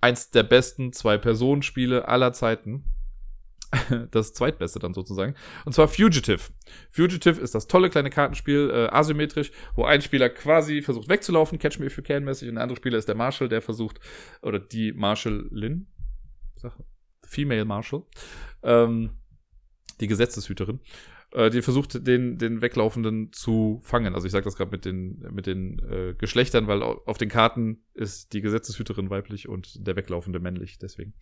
eins der besten Zwei-Personen-Spiele aller Zeiten. [laughs] Das zweitbeste dann sozusagen. Und zwar Fugitive. Fugitive ist das tolle kleine Kartenspiel, äh, asymmetrisch, wo ein Spieler quasi versucht wegzulaufen, Catch Me If You Can mäßig, und der andere Spieler ist der Marshall, der versucht, oder die Marshallin, Female Marshall, ähm, die Gesetzeshüterin, äh, die versucht, den, den Weglaufenden zu fangen. Also ich sage das gerade mit den, mit den äh, Geschlechtern, weil auf den Karten ist die Gesetzeshüterin weiblich und der Weglaufende männlich, deswegen.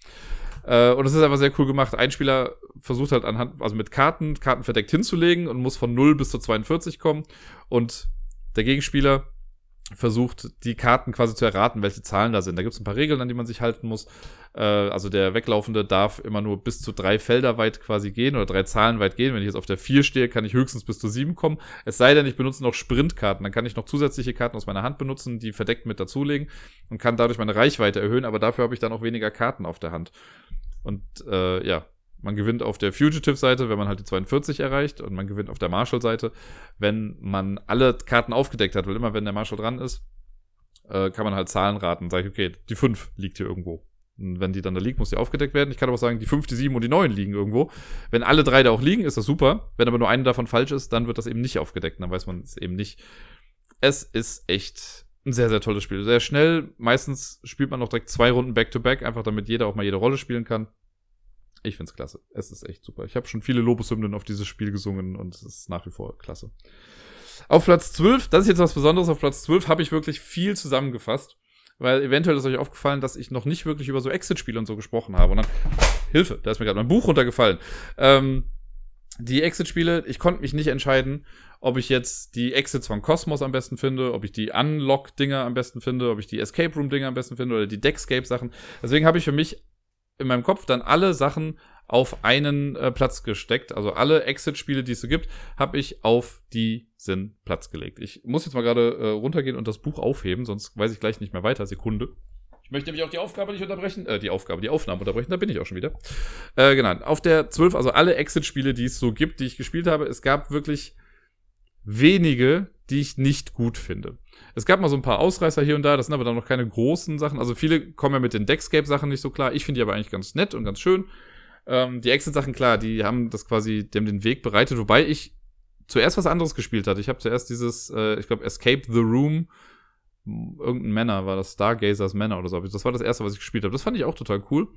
Äh, und es ist einfach sehr cool gemacht. Ein Spieler versucht halt anhand, also mit Karten, Karten verdeckt hinzulegen und muss von 0 bis zu 42 kommen. Und der Gegenspieler versucht, die Karten quasi zu erraten, welche Zahlen da sind. Da gibt es ein paar Regeln, an die man sich halten muss. Äh, also der Weglaufende darf immer nur bis zu drei Felder weit quasi gehen oder drei Zahlen weit gehen. Wenn ich jetzt auf der vier stehe, kann ich höchstens bis zu sieben kommen. Es sei denn, ich benutze noch Sprintkarten. Dann kann ich noch zusätzliche Karten aus meiner Hand benutzen, die verdeckt mit dazulegen und kann dadurch meine Reichweite erhöhen, aber dafür habe ich dann auch weniger Karten auf der Hand. Und äh, ja, man gewinnt auf der Fugitive-Seite, wenn man halt die 42 erreicht und man gewinnt auf der Marshall-Seite, wenn man alle Karten aufgedeckt hat, weil immer wenn der Marshall dran ist, äh, kann man halt Zahlen raten. Sag ich, okay, die 5 liegt hier irgendwo. Und wenn die dann da liegt, muss die aufgedeckt werden. Ich kann aber sagen, die 5, die 7 und die 9 liegen irgendwo. Wenn alle drei da auch liegen, ist das super. Wenn aber nur eine davon falsch ist, dann wird das eben nicht aufgedeckt. Dann weiß man es eben nicht. Es ist echt ein sehr, sehr tolles Spiel. Sehr schnell. Meistens spielt man auch direkt zwei Runden Back-to-Back, -back, einfach damit jeder auch mal jede Rolle spielen kann. Ich find's klasse. Es ist echt super. Ich habe schon viele Lobeshymnen auf dieses Spiel gesungen und es ist nach wie vor klasse. Auf Platz 12, das ist jetzt was Besonderes, auf Platz 12 habe ich wirklich viel zusammengefasst, weil eventuell ist euch aufgefallen, dass ich noch nicht wirklich über so Exit-Spiele und so gesprochen habe. Und dann, Hilfe, da ist mir gerade mein Buch runtergefallen. Ähm, die Exit-Spiele, ich konnte mich nicht entscheiden, ob ich jetzt die Exits von Cosmos am besten finde, ob ich die Unlock-Dinger am besten finde, ob ich die Escape Room-Dinger am besten finde oder die Deckscape-Sachen. Deswegen habe ich für mich in meinem Kopf dann alle Sachen auf einen äh, Platz gesteckt. Also alle Exit-Spiele, die es so gibt, habe ich auf diesen Platz gelegt. Ich muss jetzt mal gerade äh, runtergehen und das Buch aufheben, sonst weiß ich gleich nicht mehr weiter. Sekunde. Ich möchte nämlich auch die Aufgabe nicht unterbrechen, äh, die Aufgabe, die Aufnahme unterbrechen, da bin ich auch schon wieder. Äh, genau, auf der 12, also alle Exit-Spiele, die es so gibt, die ich gespielt habe, es gab wirklich wenige, die ich nicht gut finde. Es gab mal so ein paar Ausreißer hier und da, das sind aber dann noch keine großen Sachen. Also viele kommen ja mit den Deckscape-Sachen nicht so klar. Ich finde die aber eigentlich ganz nett und ganz schön. Ähm, die Exit-Sachen, klar, die haben das quasi, die haben den Weg bereitet, wobei ich zuerst was anderes gespielt hatte. Ich habe zuerst dieses, äh, ich glaube, Escape the Room, irgendein Männer war das, Stargazers Männer oder so. Das war das erste, was ich gespielt habe. Das fand ich auch total cool.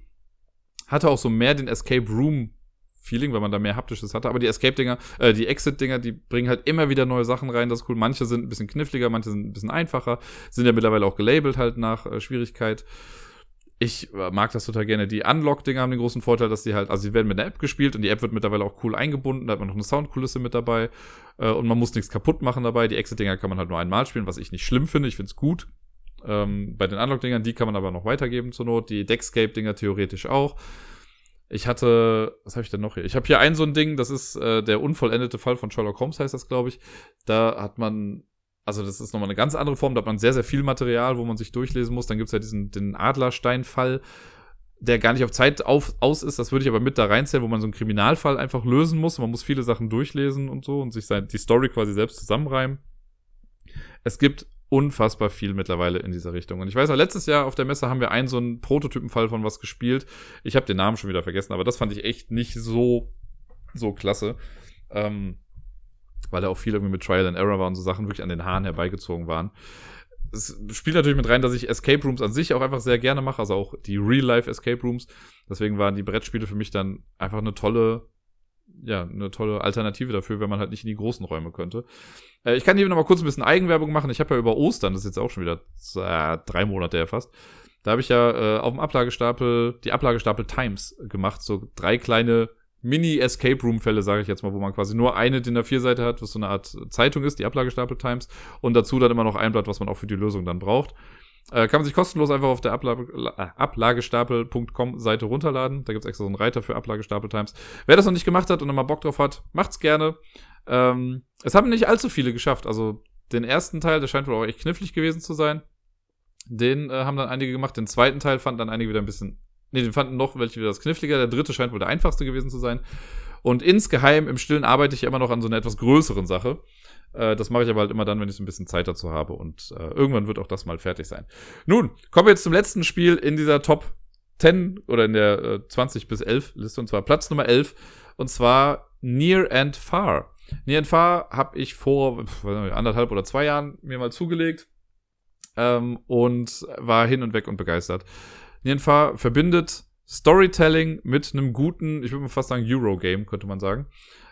hatte auch so mehr den Escape Room Feeling, weil man da mehr haptisches hatte. Aber die Escape-Dinger, äh, die Exit-Dinger, die bringen halt immer wieder neue Sachen rein. Das ist cool. Manche sind ein bisschen kniffliger, manche sind ein bisschen einfacher. Sind ja mittlerweile auch gelabelt halt nach äh, Schwierigkeit. Ich äh, mag das total gerne. Die Unlock-Dinger haben den großen Vorteil, dass sie halt, also sie werden mit einer App gespielt und die App wird mittlerweile auch cool eingebunden. Da hat man noch eine Soundkulisse mit dabei äh, und man muss nichts kaputt machen dabei. Die Exit-Dinger kann man halt nur einmal spielen, was ich nicht schlimm finde. Ich finde es gut. Ähm, bei den Unlock-Dingern, die kann man aber noch weitergeben zur Not. Die Deckscape-Dinger theoretisch auch. Ich hatte, was habe ich denn noch hier? Ich habe hier ein so ein Ding, das ist äh, der unvollendete Fall von Sherlock Holmes, heißt das, glaube ich. Da hat man, also das ist nochmal eine ganz andere Form, da hat man sehr, sehr viel Material, wo man sich durchlesen muss. Dann gibt's ja diesen den Adlerstein-Fall, der gar nicht auf Zeit auf, aus ist. Das würde ich aber mit da reinzählen, wo man so einen Kriminalfall einfach lösen muss. Man muss viele Sachen durchlesen und so und sich sein, die Story quasi selbst zusammenreimen. Es gibt unfassbar viel mittlerweile in dieser Richtung. Und ich weiß auch, letztes Jahr auf der Messe haben wir einen so einen Prototypenfall von was gespielt. Ich habe den Namen schon wieder vergessen, aber das fand ich echt nicht so, so klasse. Ähm, weil da auch viel irgendwie mit Trial and Error war und so Sachen wirklich an den Haaren herbeigezogen waren. Es spielt natürlich mit rein, dass ich Escape Rooms an sich auch einfach sehr gerne mache, also auch die Real-Life Escape Rooms. Deswegen waren die Brettspiele für mich dann einfach eine tolle ja, eine tolle Alternative dafür, wenn man halt nicht in die großen Räume könnte. Äh, ich kann hier nochmal kurz ein bisschen Eigenwerbung machen. Ich habe ja über Ostern, das ist jetzt auch schon wieder äh, drei Monate ja fast, da habe ich ja äh, auf dem Ablagestapel, die Ablagestapel Times gemacht, so drei kleine Mini-Escape Room-Fälle, sage ich jetzt mal, wo man quasi nur eine DIN A4-Seite hat, was so eine Art Zeitung ist, die Ablagestapel Times, und dazu dann immer noch ein Blatt, was man auch für die Lösung dann braucht. Äh, kann man sich kostenlos einfach auf der äh, Ablagestapel.com Seite runterladen. Da gibt's extra so einen Reiter für Ablagestapel-Times. Wer das noch nicht gemacht hat und mal Bock drauf hat, macht's gerne. Ähm, es haben nicht allzu viele geschafft. Also den ersten Teil, der scheint wohl auch echt knifflig gewesen zu sein. Den äh, haben dann einige gemacht. Den zweiten Teil fanden dann einige wieder ein bisschen. Nee, den fanden noch welche wieder das kniffliger. Der dritte scheint wohl der einfachste gewesen zu sein. Und insgeheim im Stillen arbeite ich immer noch an so einer etwas größeren Sache. Äh, das mache ich aber halt immer dann, wenn ich so ein bisschen Zeit dazu habe. Und äh, irgendwann wird auch das mal fertig sein. Nun, kommen wir jetzt zum letzten Spiel in dieser Top 10 oder in der äh, 20 bis 11 Liste. Und zwar Platz Nummer 11. Und zwar Near and Far. Far habe ich vor anderthalb oder zwei Jahren mir mal zugelegt. Ähm, und war hin und weg und begeistert. Far verbindet Storytelling mit einem guten, ich würde mal fast sagen, Eurogame, könnte man sagen.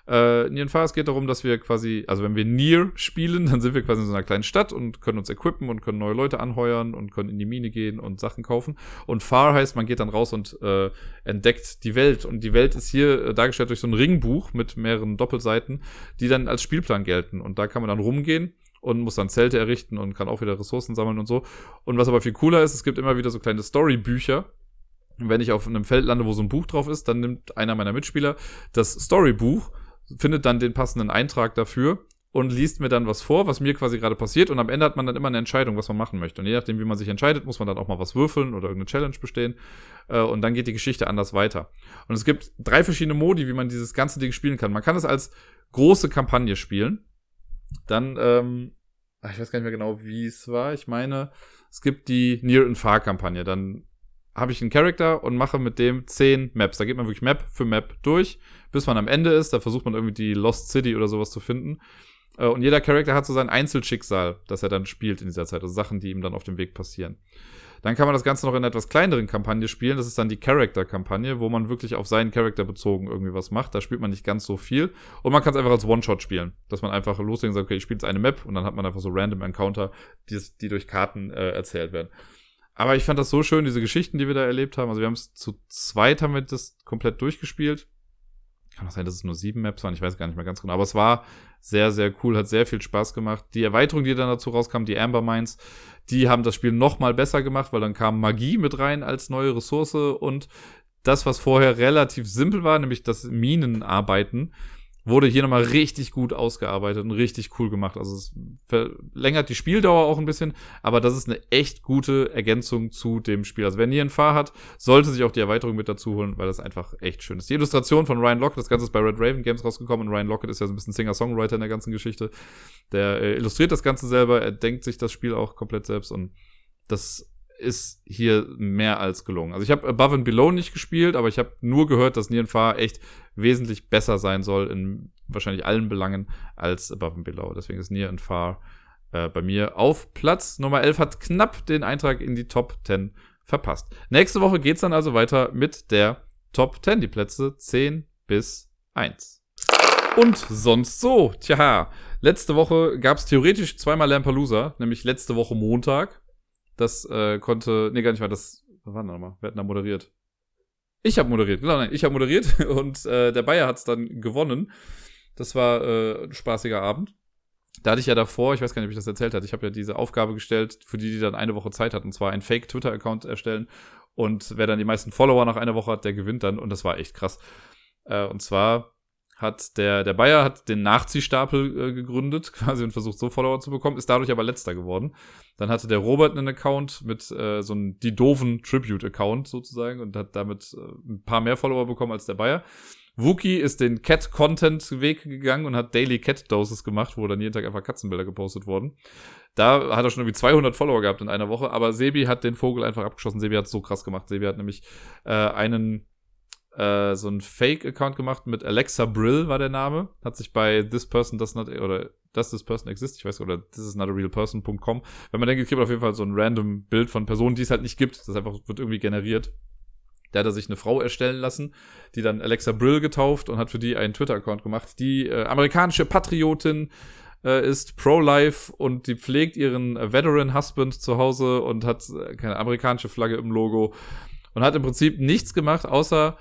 Äh, in es geht darum, dass wir quasi, also wenn wir Nier spielen, dann sind wir quasi in so einer kleinen Stadt und können uns equippen und können neue Leute anheuern und können in die Mine gehen und Sachen kaufen. Und Far heißt, man geht dann raus und äh, entdeckt die Welt. Und die Welt ist hier äh, dargestellt durch so ein Ringbuch mit mehreren Doppelseiten, die dann als Spielplan gelten. Und da kann man dann rumgehen und muss dann Zelte errichten und kann auch wieder Ressourcen sammeln und so. Und was aber viel cooler ist, es gibt immer wieder so kleine Storybücher, wenn ich auf einem Feld lande, wo so ein Buch drauf ist, dann nimmt einer meiner Mitspieler das Storybuch findet dann den passenden Eintrag dafür und liest mir dann was vor, was mir quasi gerade passiert. Und am Ende hat man dann immer eine Entscheidung, was man machen möchte. Und je nachdem, wie man sich entscheidet, muss man dann auch mal was würfeln oder irgendeine Challenge bestehen. Äh, und dann geht die Geschichte anders weiter. Und es gibt drei verschiedene Modi, wie man dieses ganze Ding spielen kann. Man kann es als große Kampagne spielen. Dann, ähm, ich weiß gar nicht mehr genau, wie es war. Ich meine, es gibt die Near and Far Kampagne. Dann habe ich einen Charakter und mache mit dem zehn Maps. Da geht man wirklich Map für Map durch, bis man am Ende ist. Da versucht man irgendwie die Lost City oder sowas zu finden. Äh, und jeder Charakter hat so sein Einzelschicksal, das er dann spielt in dieser Zeit. Also Sachen, die ihm dann auf dem Weg passieren. Dann kann man das Ganze noch in einer etwas kleineren Kampagne spielen. Das ist dann die Character-Kampagne, wo man wirklich auf seinen Charakter bezogen irgendwie was macht. Da spielt man nicht ganz so viel. Und man kann es einfach als One-Shot spielen. Dass man einfach loslegen sagt, okay, ich spiele jetzt eine Map und dann hat man einfach so random Encounter, die, die durch Karten äh, erzählt werden. Aber ich fand das so schön, diese Geschichten, die wir da erlebt haben. Also wir haben es zu zweit haben wir das komplett durchgespielt. Kann auch sein, dass es nur sieben Maps waren, ich weiß gar nicht mehr ganz genau. Aber es war sehr, sehr cool, hat sehr viel Spaß gemacht. Die Erweiterung, die dann dazu rauskam, die Amber Mines, die haben das Spiel noch mal besser gemacht, weil dann kam Magie mit rein als neue Ressource und das, was vorher relativ simpel war, nämlich das Minenarbeiten, wurde hier nochmal richtig gut ausgearbeitet und richtig cool gemacht. Also es verlängert die Spieldauer auch ein bisschen, aber das ist eine echt gute Ergänzung zu dem Spiel. Also wer nie einen Fahr hat, sollte sich auch die Erweiterung mit dazu holen, weil das einfach echt schön ist. Die Illustration von Ryan Lockett, das Ganze ist bei Red Raven Games rausgekommen und Ryan Lockett ist ja so ein bisschen Singer-Songwriter in der ganzen Geschichte. Der äh, illustriert das Ganze selber, er denkt sich das Spiel auch komplett selbst und das ist hier mehr als gelungen. Also ich habe Above and Below nicht gespielt, aber ich habe nur gehört, dass Nieren Fahr echt wesentlich besser sein soll in wahrscheinlich allen Belangen als Above and Below. Deswegen ist Nier and Far äh, bei mir auf Platz Nummer 11, hat knapp den Eintrag in die Top 10 verpasst. Nächste Woche geht's dann also weiter mit der Top 10, die Plätze 10 bis 1. Und sonst so. Tja, letzte Woche gab es theoretisch zweimal Lampalooza, nämlich letzte Woche Montag. Das äh, konnte, nee, gar nicht mal, das, denn nochmal? Wer hat da moderiert? Ich habe moderiert, genau, nein, ich habe moderiert [laughs] und äh, der Bayer hat es dann gewonnen. Das war äh, ein spaßiger Abend. Da hatte ich ja davor, ich weiß gar nicht, ob ich das erzählt hatte, ich habe ja diese Aufgabe gestellt, für die, die dann eine Woche Zeit hatten, und zwar einen Fake-Twitter-Account erstellen. Und wer dann die meisten Follower nach einer Woche hat, der gewinnt dann. Und das war echt krass. Äh, und zwar hat der, der Bayer hat den Nachziehstapel äh, gegründet, [laughs] quasi und versucht so Follower zu bekommen, ist dadurch aber letzter geworden. Dann hatte der Robert einen Account mit äh, so einem die doofen Tribute-Account sozusagen und hat damit äh, ein paar mehr Follower bekommen als der Bayer. Wookie ist den Cat-Content-Weg gegangen und hat Daily Cat-Doses gemacht, wo dann jeden Tag einfach Katzenbilder gepostet wurden. Da hat er schon irgendwie 200 Follower gehabt in einer Woche, aber Sebi hat den Vogel einfach abgeschossen. Sebi hat so krass gemacht. Sebi hat nämlich äh, einen äh, so einen Fake-Account gemacht mit Alexa Brill war der Name. Hat sich bei This Person Does Not, oder Does This Person Exist, ich weiß, oder This Is Not a Real Person.com. Wenn man denkt, es gibt auf jeden Fall so ein random Bild von Personen, die es halt nicht gibt. Das einfach wird irgendwie generiert. Da hat er sich eine Frau erstellen lassen, die dann Alexa Brill getauft und hat für die einen Twitter-Account gemacht. Die äh, amerikanische Patriotin äh, ist pro-life und die pflegt ihren Veteran-Husband zu Hause und hat äh, keine amerikanische Flagge im Logo und hat im Prinzip nichts gemacht, außer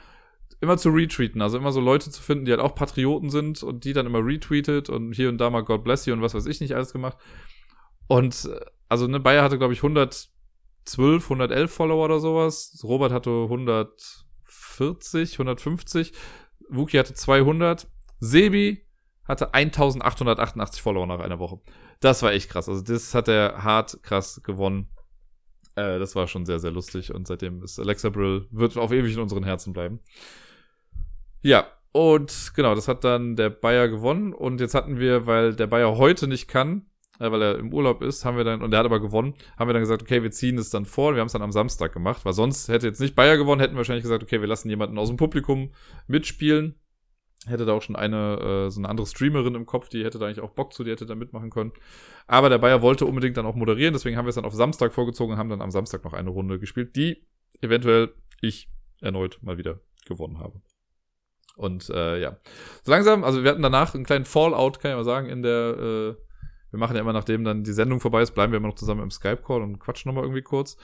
immer zu retweeten. Also immer so Leute zu finden, die halt auch Patrioten sind und die dann immer retweetet und hier und da mal God bless you und was weiß ich nicht alles gemacht. Und äh, also ne, Bayer hatte, glaube ich, 112, 111 Follower oder sowas. Robert hatte 140, 150. Wookie hatte 200. Sebi hatte 1888 Follower nach einer Woche. Das war echt krass. Also das hat er hart krass gewonnen. Äh, das war schon sehr, sehr lustig. Und seitdem ist Alexa Brill, wird auf ewig in unseren Herzen bleiben. Ja, und genau, das hat dann der Bayer gewonnen. Und jetzt hatten wir, weil der Bayer heute nicht kann, äh, weil er im Urlaub ist, haben wir dann, und der hat aber gewonnen, haben wir dann gesagt, okay, wir ziehen es dann vor. Wir haben es dann am Samstag gemacht, weil sonst hätte jetzt nicht Bayer gewonnen, hätten wir wahrscheinlich gesagt, okay, wir lassen jemanden aus dem Publikum mitspielen. Hätte da auch schon eine, äh, so eine andere Streamerin im Kopf, die hätte da eigentlich auch Bock zu, die hätte da mitmachen können. Aber der Bayer wollte unbedingt dann auch moderieren, deswegen haben wir es dann auf Samstag vorgezogen und haben dann am Samstag noch eine Runde gespielt, die eventuell ich erneut mal wieder gewonnen habe. Und äh, ja, so langsam, also wir hatten danach einen kleinen Fallout, kann ich mal sagen, in der, äh, wir machen ja immer, nachdem dann die Sendung vorbei ist, bleiben wir immer noch zusammen im Skype-Call und quatschen nochmal irgendwie kurz.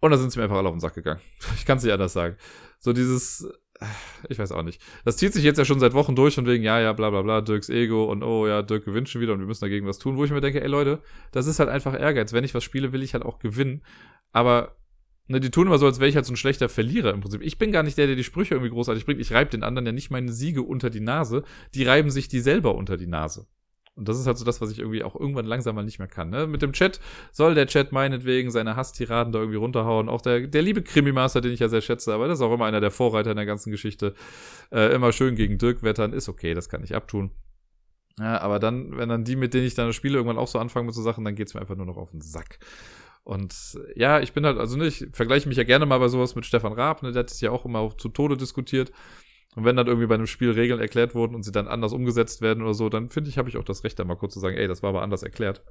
Und da sind sie mir einfach alle auf den Sack gegangen. [laughs] Ich kann es nicht anders sagen. So dieses, ich weiß auch nicht. Das zieht sich jetzt ja schon seit Wochen durch und wegen, ja, ja, bla bla bla, Dirks Ego und oh ja, Dirk gewinnt schon wieder und wir müssen dagegen was tun, wo ich mir denke, ey Leute, das ist halt einfach Ehrgeiz. Wenn ich was spiele, will ich halt auch gewinnen. Aber Ne, die tun immer so, als wäre ich halt so ein schlechter Verlierer im Prinzip. Ich bin gar nicht der, der die Sprüche irgendwie großartig bringt. Ich reibe den anderen ja nicht meine Siege unter die Nase. Die reiben sich die selber unter die Nase. Und das ist halt so das, was ich irgendwie auch irgendwann langsam mal nicht mehr kann. Ne? Mit dem Chat soll der Chat meinetwegen seine Hasstiraden da irgendwie runterhauen. Auch der, der liebe Krimi-Master, den ich ja sehr schätze, aber das ist auch immer einer der Vorreiter in der ganzen Geschichte. Äh, immer schön gegen Dirk wettern, ist okay, das kann ich abtun. Ja, aber dann, wenn dann die, mit denen ich dann spiele, irgendwann auch so anfangen mit so Sachen, dann geht's mir einfach nur noch auf den Sack. Und ja, ich bin halt, also nicht, ich vergleiche mich ja gerne mal bei sowas mit Stefan Raab, ne, der hat es ja auch immer auch zu Tode diskutiert. Und wenn dann irgendwie bei einem Spiel Regeln erklärt wurden und sie dann anders umgesetzt werden oder so, dann finde ich, habe ich auch das Recht, da mal kurz zu sagen, ey, das war aber anders erklärt.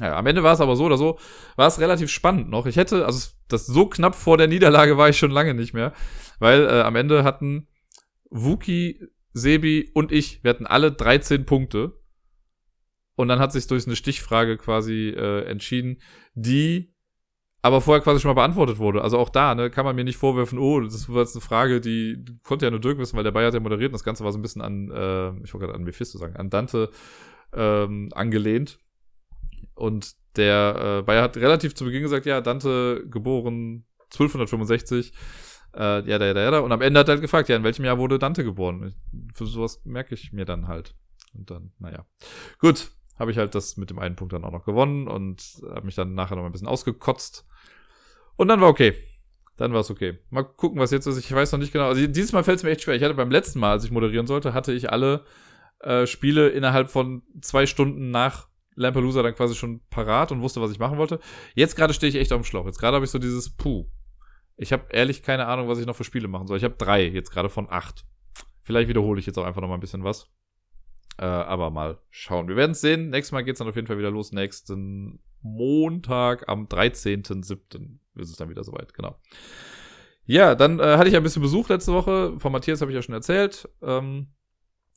Ja, am Ende war es aber so oder so, war es relativ spannend noch. Ich hätte, also das so knapp vor der Niederlage war ich schon lange nicht mehr, weil äh, am Ende hatten Wookie, Sebi und ich, wir hatten alle 13 Punkte und dann hat sich durch eine Stichfrage quasi äh, entschieden, die aber vorher quasi schon mal beantwortet wurde. Also auch da, ne, kann man mir nicht vorwerfen, oh, das war jetzt eine Frage, die konnte ja nur Dirk wissen, weil der Bayer hat ja moderiert und das Ganze war so ein bisschen an, äh, ich wollte gerade an Mephisto sagen, an Dante ähm, angelehnt. Und der äh, Bayer hat relativ zu Beginn gesagt, ja, Dante geboren 1265, äh, ja, da, ja, da. Und am Ende hat er halt gefragt, ja, in welchem Jahr wurde Dante geboren? Für sowas merke ich mir dann halt. Und dann, naja. Gut, habe ich halt das mit dem einen Punkt dann auch noch gewonnen und habe mich dann nachher noch ein bisschen ausgekotzt. Und dann war okay. Dann war es okay. Mal gucken, was jetzt ist. Ich weiß noch nicht genau. Also dieses Mal fällt es mir echt schwer. Ich hatte beim letzten Mal, als ich moderieren sollte, hatte ich alle äh, Spiele innerhalb von zwei Stunden nach Lampelusa dann quasi schon parat und wusste, was ich machen wollte. Jetzt gerade stehe ich echt auf dem Schlauch. Jetzt gerade habe ich so dieses Puh. Ich habe ehrlich keine Ahnung, was ich noch für Spiele machen soll. Ich habe drei jetzt gerade von acht. Vielleicht wiederhole ich jetzt auch einfach noch mal ein bisschen was. Äh, aber mal schauen. Wir werden es sehen. Nächstes Mal geht es dann auf jeden Fall wieder los. Nächsten Montag am 13.07. ist es dann wieder soweit. Genau. Ja, dann äh, hatte ich ein bisschen Besuch letzte Woche. Von Matthias habe ich ja schon erzählt. Ähm,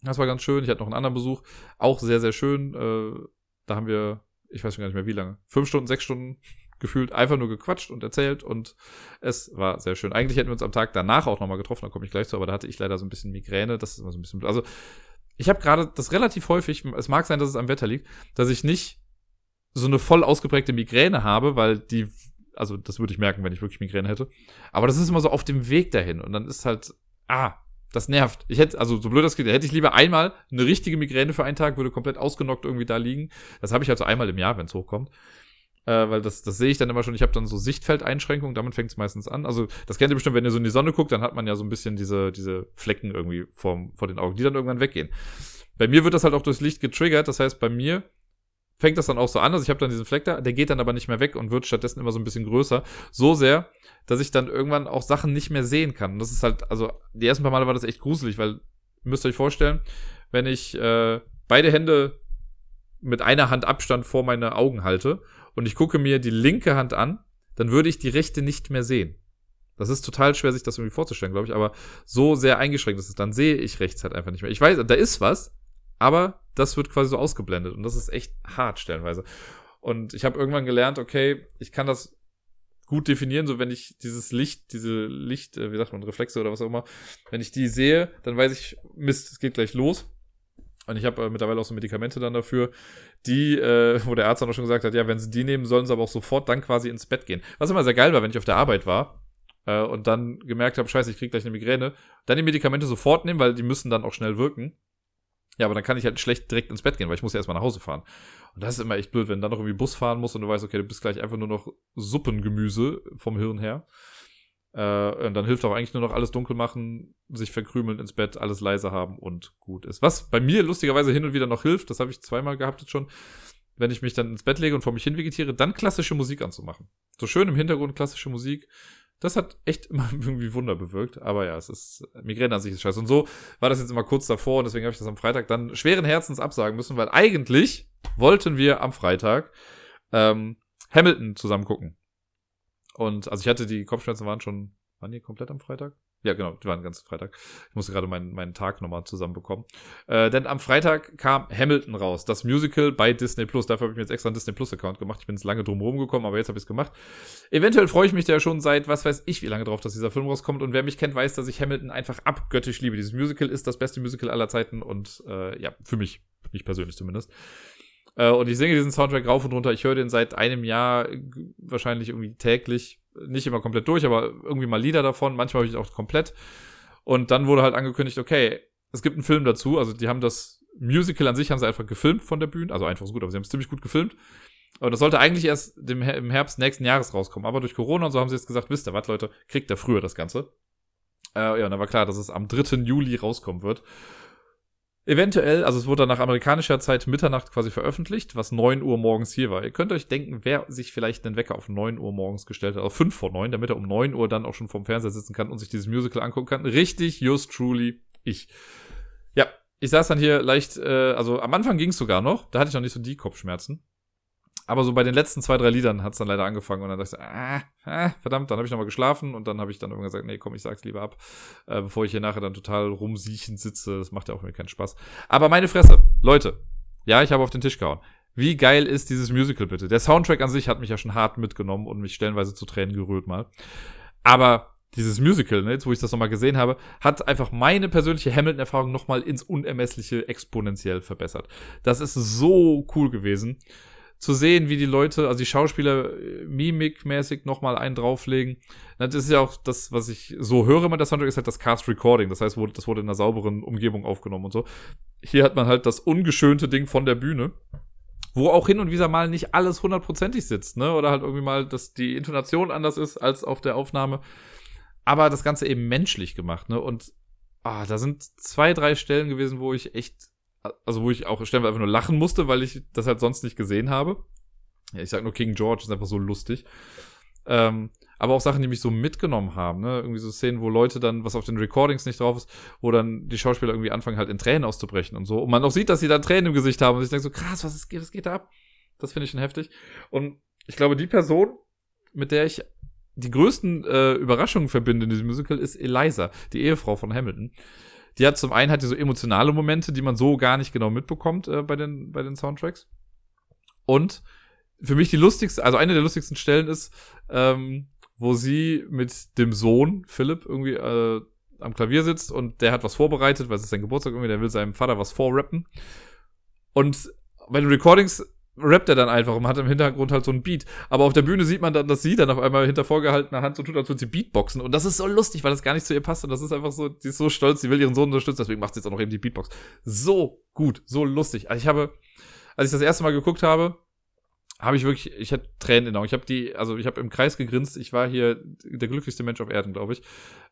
das war ganz schön. Ich hatte noch einen anderen Besuch. Auch sehr, sehr schön. Äh, da haben wir, ich weiß schon gar nicht mehr wie lange, fünf Stunden, sechs Stunden [laughs] gefühlt einfach nur gequatscht und erzählt und es war sehr schön. Eigentlich hätten wir uns am Tag danach auch nochmal getroffen, da komme ich gleich zu, aber da hatte ich leider so ein bisschen Migräne. Das ist immer so ein bisschen. Also, ich habe gerade das relativ häufig, es mag sein, dass es am Wetter liegt, dass ich nicht so eine voll ausgeprägte Migräne habe, weil die, also das würde ich merken, wenn ich wirklich Migräne hätte. Aber das ist immer so auf dem Weg dahin und dann ist halt, ah, das nervt. Ich hätte, also so blöd das geht, hätte ich lieber einmal eine richtige Migräne für einen Tag, würde komplett ausgenockt irgendwie da liegen. Das habe ich halt so einmal im Jahr, wenn es hochkommt. Äh, weil das, das sehe ich dann immer schon. Ich habe dann so Sichtfeldeinschränkungen, damit fängt es meistens an. Also, das kennt ihr bestimmt, wenn ihr so in die Sonne guckt, dann hat man ja so ein bisschen diese, diese Flecken irgendwie vor, vor den Augen, die dann irgendwann weggehen. Bei mir wird das halt auch durchs Licht getriggert. Das heißt, bei mir fängt das dann auch so an. Also ich habe dann diesen Fleck da, der geht dann aber nicht mehr weg und wird stattdessen immer so ein bisschen größer. So sehr, dass ich dann irgendwann auch Sachen nicht mehr sehen kann. Und das ist halt, also die ersten paar Male war das echt gruselig, weil müsst ihr euch vorstellen, wenn ich äh, beide Hände mit einer Hand Abstand vor meine Augen halte und ich gucke mir die linke Hand an, dann würde ich die rechte nicht mehr sehen. Das ist total schwer, sich das irgendwie vorzustellen, glaube ich, aber so sehr eingeschränkt ist es, dann sehe ich rechts halt einfach nicht mehr. Ich weiß, da ist was, aber das wird quasi so ausgeblendet und das ist echt hart stellenweise. Und ich habe irgendwann gelernt, okay, ich kann das gut definieren, so wenn ich dieses Licht, diese Licht, äh, wie sagt man, Reflexe oder was auch immer, wenn ich die sehe, dann weiß ich, Mist, es geht gleich los. Und ich habe äh, mittlerweile auch so Medikamente dann dafür, die, äh, wo der Arzt dann auch schon gesagt hat, ja, wenn sie die nehmen, sollen sie aber auch sofort dann quasi ins Bett gehen. Was immer sehr geil war, wenn ich auf der Arbeit war äh, und dann gemerkt habe, scheiße, ich krieg gleich eine Migräne, dann die Medikamente sofort nehmen, weil die müssen dann auch schnell wirken. Ja, aber dann kann ich halt schlecht direkt ins Bett gehen, weil ich muss ja erstmal nach Hause fahren. Und das ist immer echt blöd, wenn du dann noch irgendwie Bus fahren musst und du weißt, okay, du bist gleich einfach nur noch Suppengemüse vom Hirn her. Äh, und dann hilft auch eigentlich nur noch alles dunkel machen, sich verkrümeln ins Bett, alles leise haben und gut ist. Was bei mir lustigerweise hin und wieder noch hilft, das habe ich zweimal gehabt jetzt schon, wenn ich mich dann ins Bett lege und vor mich hin vegetiere, dann klassische Musik anzumachen. So schön im Hintergrund klassische Musik. Das hat echt [laughs] immer irgendwie Wunder bewirkt. Aber ja, es ist, Migräne an sich ist scheiße. Und so war das jetzt immer kurz davor und deswegen habe ich das am Freitag dann schweren Herzens absagen müssen, weil eigentlich wollten wir am Freitag ähm, Hamilton zusammen gucken. Und also ich hatte die Kopfschmerzen waren schon, waren die komplett am Freitag? Ja, genau, die waren ganz Freitag. Ich musste gerade meinen, meinen Tag nochmal zusammenbekommen. Äh, denn am Freitag kam Hamilton raus, das Musical bei Disney Plus. Dafür habe ich mir jetzt extra einen Disney Plus-Account gemacht. Ich bin jetzt lange drum gekommen, aber jetzt habe ich es gemacht. Eventuell freue ich mich da ja schon seit, was weiß ich, wie lange drauf, dass dieser Film rauskommt. Und wer mich kennt, weiß, dass ich Hamilton einfach abgöttisch liebe. Dieses Musical ist das beste Musical aller Zeiten und äh, ja, für mich, mich persönlich zumindest. Äh, und ich singe diesen Soundtrack rauf und runter. Ich höre den seit einem Jahr wahrscheinlich irgendwie täglich nicht immer komplett durch, aber irgendwie mal Lieder davon. Manchmal habe ich auch komplett. Und dann wurde halt angekündigt, okay, es gibt einen Film dazu. Also die haben das Musical an sich haben sie einfach gefilmt von der Bühne. Also einfach so gut, aber sie haben es ziemlich gut gefilmt. Aber das sollte eigentlich erst im Herbst nächsten Jahres rauskommen. Aber durch Corona und so haben sie jetzt gesagt, wisst ihr was, Leute, kriegt ihr früher das Ganze. Äh, ja, und dann war klar, dass es am 3. Juli rauskommen wird. Eventuell, also es wurde dann nach amerikanischer Zeit Mitternacht quasi veröffentlicht, was 9 Uhr morgens hier war. Ihr könnt euch denken, wer sich vielleicht einen Wecker auf 9 Uhr morgens gestellt hat, auf 5 vor 9, damit er um 9 Uhr dann auch schon vorm Fernseher sitzen kann und sich dieses Musical angucken kann. Richtig, just truly, ich. Ja, ich saß dann hier leicht, äh, also am Anfang ging es sogar noch, da hatte ich noch nicht so die Kopfschmerzen. Aber so bei den letzten zwei, drei Liedern hat es dann leider angefangen und dann dachte ich, ah, ah verdammt, dann habe ich nochmal geschlafen und dann habe ich dann irgendwann gesagt, nee, komm, ich sag's lieber ab, äh, bevor ich hier nachher dann total rumsiechen sitze. Das macht ja auch mir keinen Spaß. Aber meine Fresse, Leute, ja, ich habe auf den Tisch gehauen. Wie geil ist dieses Musical bitte? Der Soundtrack an sich hat mich ja schon hart mitgenommen und mich stellenweise zu Tränen gerührt mal. Aber dieses Musical, ne, jetzt wo ich das nochmal gesehen habe, hat einfach meine persönliche Hamilton-Erfahrung nochmal ins Unermessliche exponentiell verbessert. Das ist so cool gewesen zu sehen, wie die Leute, also die Schauspieler äh, mimikmäßig nochmal einen drauflegen. Das ist ja auch das, was ich so höre mit der Soundtrack, ist halt das Cast Recording. Das heißt, das wurde in einer sauberen Umgebung aufgenommen und so. Hier hat man halt das ungeschönte Ding von der Bühne. Wo auch hin und wieder mal nicht alles hundertprozentig sitzt, ne? Oder halt irgendwie mal, dass die Intonation anders ist als auf der Aufnahme. Aber das Ganze eben menschlich gemacht, ne? Und ah, da sind zwei, drei Stellen gewesen, wo ich echt also wo ich auch stellenweise einfach nur lachen musste, weil ich das halt sonst nicht gesehen habe. Ja, ich sag nur King George ist einfach so lustig. Ähm, aber auch Sachen, die mich so mitgenommen haben, ne? Irgendwie so Szenen, wo Leute dann, was auf den Recordings nicht drauf ist, wo dann die Schauspieler irgendwie anfangen halt in Tränen auszubrechen und so. Und man auch sieht, dass sie dann Tränen im Gesicht haben und ich denke so, krass, was, ist, was geht da ab? Das finde ich schon heftig. Und ich glaube, die Person, mit der ich die größten äh, Überraschungen verbinden in diesem Musical ist Eliza, die Ehefrau von Hamilton. Die hat zum einen hat die so emotionale Momente, die man so gar nicht genau mitbekommt äh, bei den bei den Soundtracks. Und für mich die lustigste, also eine der lustigsten Stellen ist, ähm, wo sie mit dem Sohn Philipp irgendwie äh, am Klavier sitzt und der hat was vorbereitet, weil es ist sein Geburtstag irgendwie, der will seinem Vater was vorrappen. Und bei den Recordings rappt er dann einfach und hat im Hintergrund halt so ein Beat. Aber auf der Bühne sieht man dann, dass sie dann auf einmal hinter vorgehaltener Hand so tut, als würde sie Beatboxen. Und das ist so lustig, weil das gar nicht zu ihr passt. Und das ist einfach so, sie ist so stolz, sie will ihren Sohn unterstützen, deswegen macht sie jetzt auch noch eben die Beatbox. So gut, so lustig. Also ich habe, als ich das erste Mal geguckt habe, habe ich wirklich, ich hatte Tränen in den Augen. Ich habe die, also ich habe im Kreis gegrinst. Ich war hier der glücklichste Mensch auf Erden, glaube ich.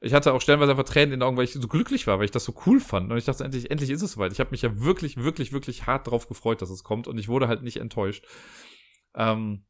Ich hatte auch stellenweise einfach Tränen in den Augen, weil ich so glücklich war, weil ich das so cool fand. Und ich dachte, endlich, endlich ist es soweit. Ich habe mich ja wirklich, wirklich, wirklich hart drauf gefreut, dass es kommt. Und ich wurde halt nicht enttäuscht. Ähm,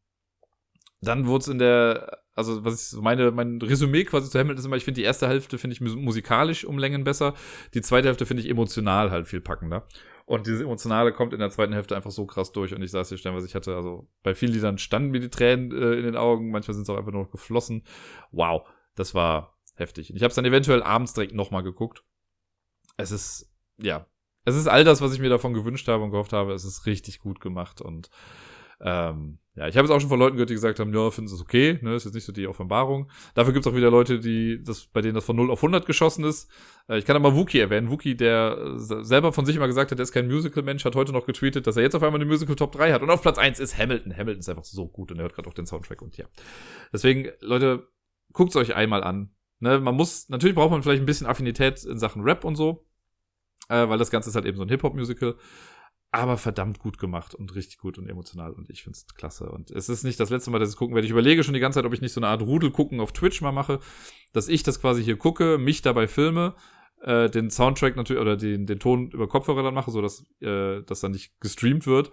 dann wurde es in der, also was ich meine, mein Resümee quasi zu Hamilton ist immer, ich finde die erste Hälfte finde ich musikalisch um Längen besser, die zweite Hälfte finde ich emotional halt viel packender. Und dieses Emotionale kommt in der zweiten Hälfte einfach so krass durch. Und ich saß hier stellen, was ich hatte, also bei vielen Liedern standen mir die Tränen äh, in den Augen, manchmal sind es auch einfach nur noch geflossen. Wow, das war heftig. Ich habe es dann eventuell abends direkt nochmal geguckt. Es ist, ja, es ist all das, was ich mir davon gewünscht habe und gehofft habe. Es ist richtig gut gemacht und ähm, ja, ich habe es auch schon von Leuten gehört, die gesagt haben, ja, finden sie es okay, ne, ist jetzt nicht so die Offenbarung. Dafür gibt es auch wieder Leute, die das, bei denen das von 0 auf 100 geschossen ist. Äh, ich kann aber Wookie erwähnen. Wookie, der äh, selber von sich immer gesagt hat, er ist kein Musical-Mensch, hat heute noch getweetet, dass er jetzt auf einmal eine Musical Top 3 hat. Und auf Platz 1 ist Hamilton. Hamilton ist einfach so gut und er hört gerade auch den Soundtrack und ja. Deswegen, Leute, guckt's euch einmal an. Ne, man muss, natürlich braucht man vielleicht ein bisschen Affinität in Sachen Rap und so, äh, weil das Ganze ist halt eben so ein Hip-Hop-Musical aber verdammt gut gemacht und richtig gut und emotional und ich find's klasse. Und es ist nicht das letzte Mal, dass ich gucken werde. Ich überlege schon die ganze Zeit, ob ich nicht so eine Art Rudel gucken auf Twitch mal mache, dass ich das quasi hier gucke, mich dabei filme, äh, den Soundtrack natürlich oder den, den Ton über Kopfhörer dann mache, so dass äh, das dann nicht gestreamt wird.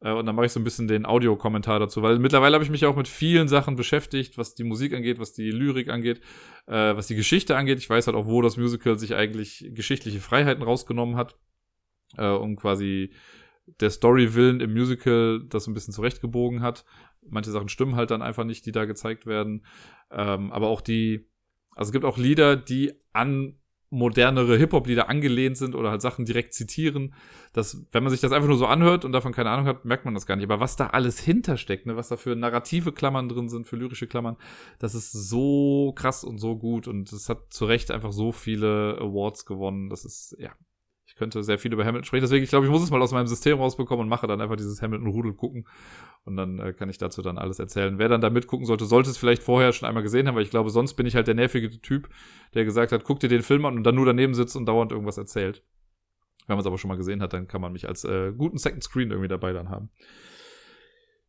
Äh, und dann mache ich so ein bisschen den Audiokommentar dazu, weil mittlerweile habe ich mich auch mit vielen Sachen beschäftigt, was die Musik angeht, was die Lyrik angeht, äh, was die Geschichte angeht. Ich weiß halt auch, wo das Musical sich eigentlich geschichtliche Freiheiten rausgenommen hat äh, um quasi der Story willen im Musical das ein bisschen zurechtgebogen hat. Manche Sachen stimmen halt dann einfach nicht, die da gezeigt werden. Ähm, aber auch die, also es gibt auch Lieder, die an modernere Hip-Hop-Lieder angelehnt sind oder halt Sachen direkt zitieren. Das, wenn man sich das einfach nur so anhört und davon keine Ahnung hat, merkt man das gar nicht. Aber was da alles hintersteckt, ne, was da für narrative Klammern drin sind, für lyrische Klammern, das ist so krass und so gut und es hat zu Recht einfach so viele Awards gewonnen. Das ist, ja, ich könnte sehr viel über Hamilton sprechen. Deswegen, ich glaube, ich muss es mal aus meinem System rausbekommen und mache dann einfach dieses Hamilton-Rudel gucken. Und dann äh, kann ich dazu dann alles erzählen. Wer dann da mitgucken sollte, sollte es vielleicht vorher schon einmal gesehen haben, weil ich glaube, sonst bin ich halt der nervige Typ, der gesagt hat, guck dir den Film an und dann nur daneben sitzt und dauernd irgendwas erzählt. Wenn man es aber schon mal gesehen hat, dann kann man mich als äh, guten Second Screen irgendwie dabei dann haben.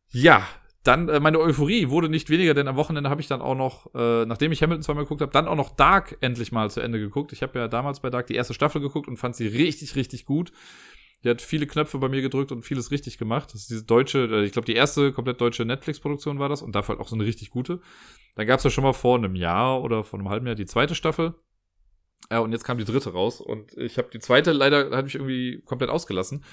Ja, dann äh, meine Euphorie wurde nicht weniger, denn am Wochenende habe ich dann auch noch, äh, nachdem ich Hamilton zweimal geguckt habe, dann auch noch Dark endlich mal zu Ende geguckt. Ich habe ja damals bei Dark die erste Staffel geguckt und fand sie richtig, richtig gut. Die hat viele Knöpfe bei mir gedrückt und vieles richtig gemacht. Das ist diese deutsche, äh, ich glaube, die erste komplett deutsche Netflix-Produktion war das und dafür halt auch so eine richtig gute. Dann gab es ja schon mal vor einem Jahr oder vor einem halben Jahr die zweite Staffel. Ja, und jetzt kam die dritte raus und ich habe die zweite leider, hatte ich irgendwie komplett ausgelassen.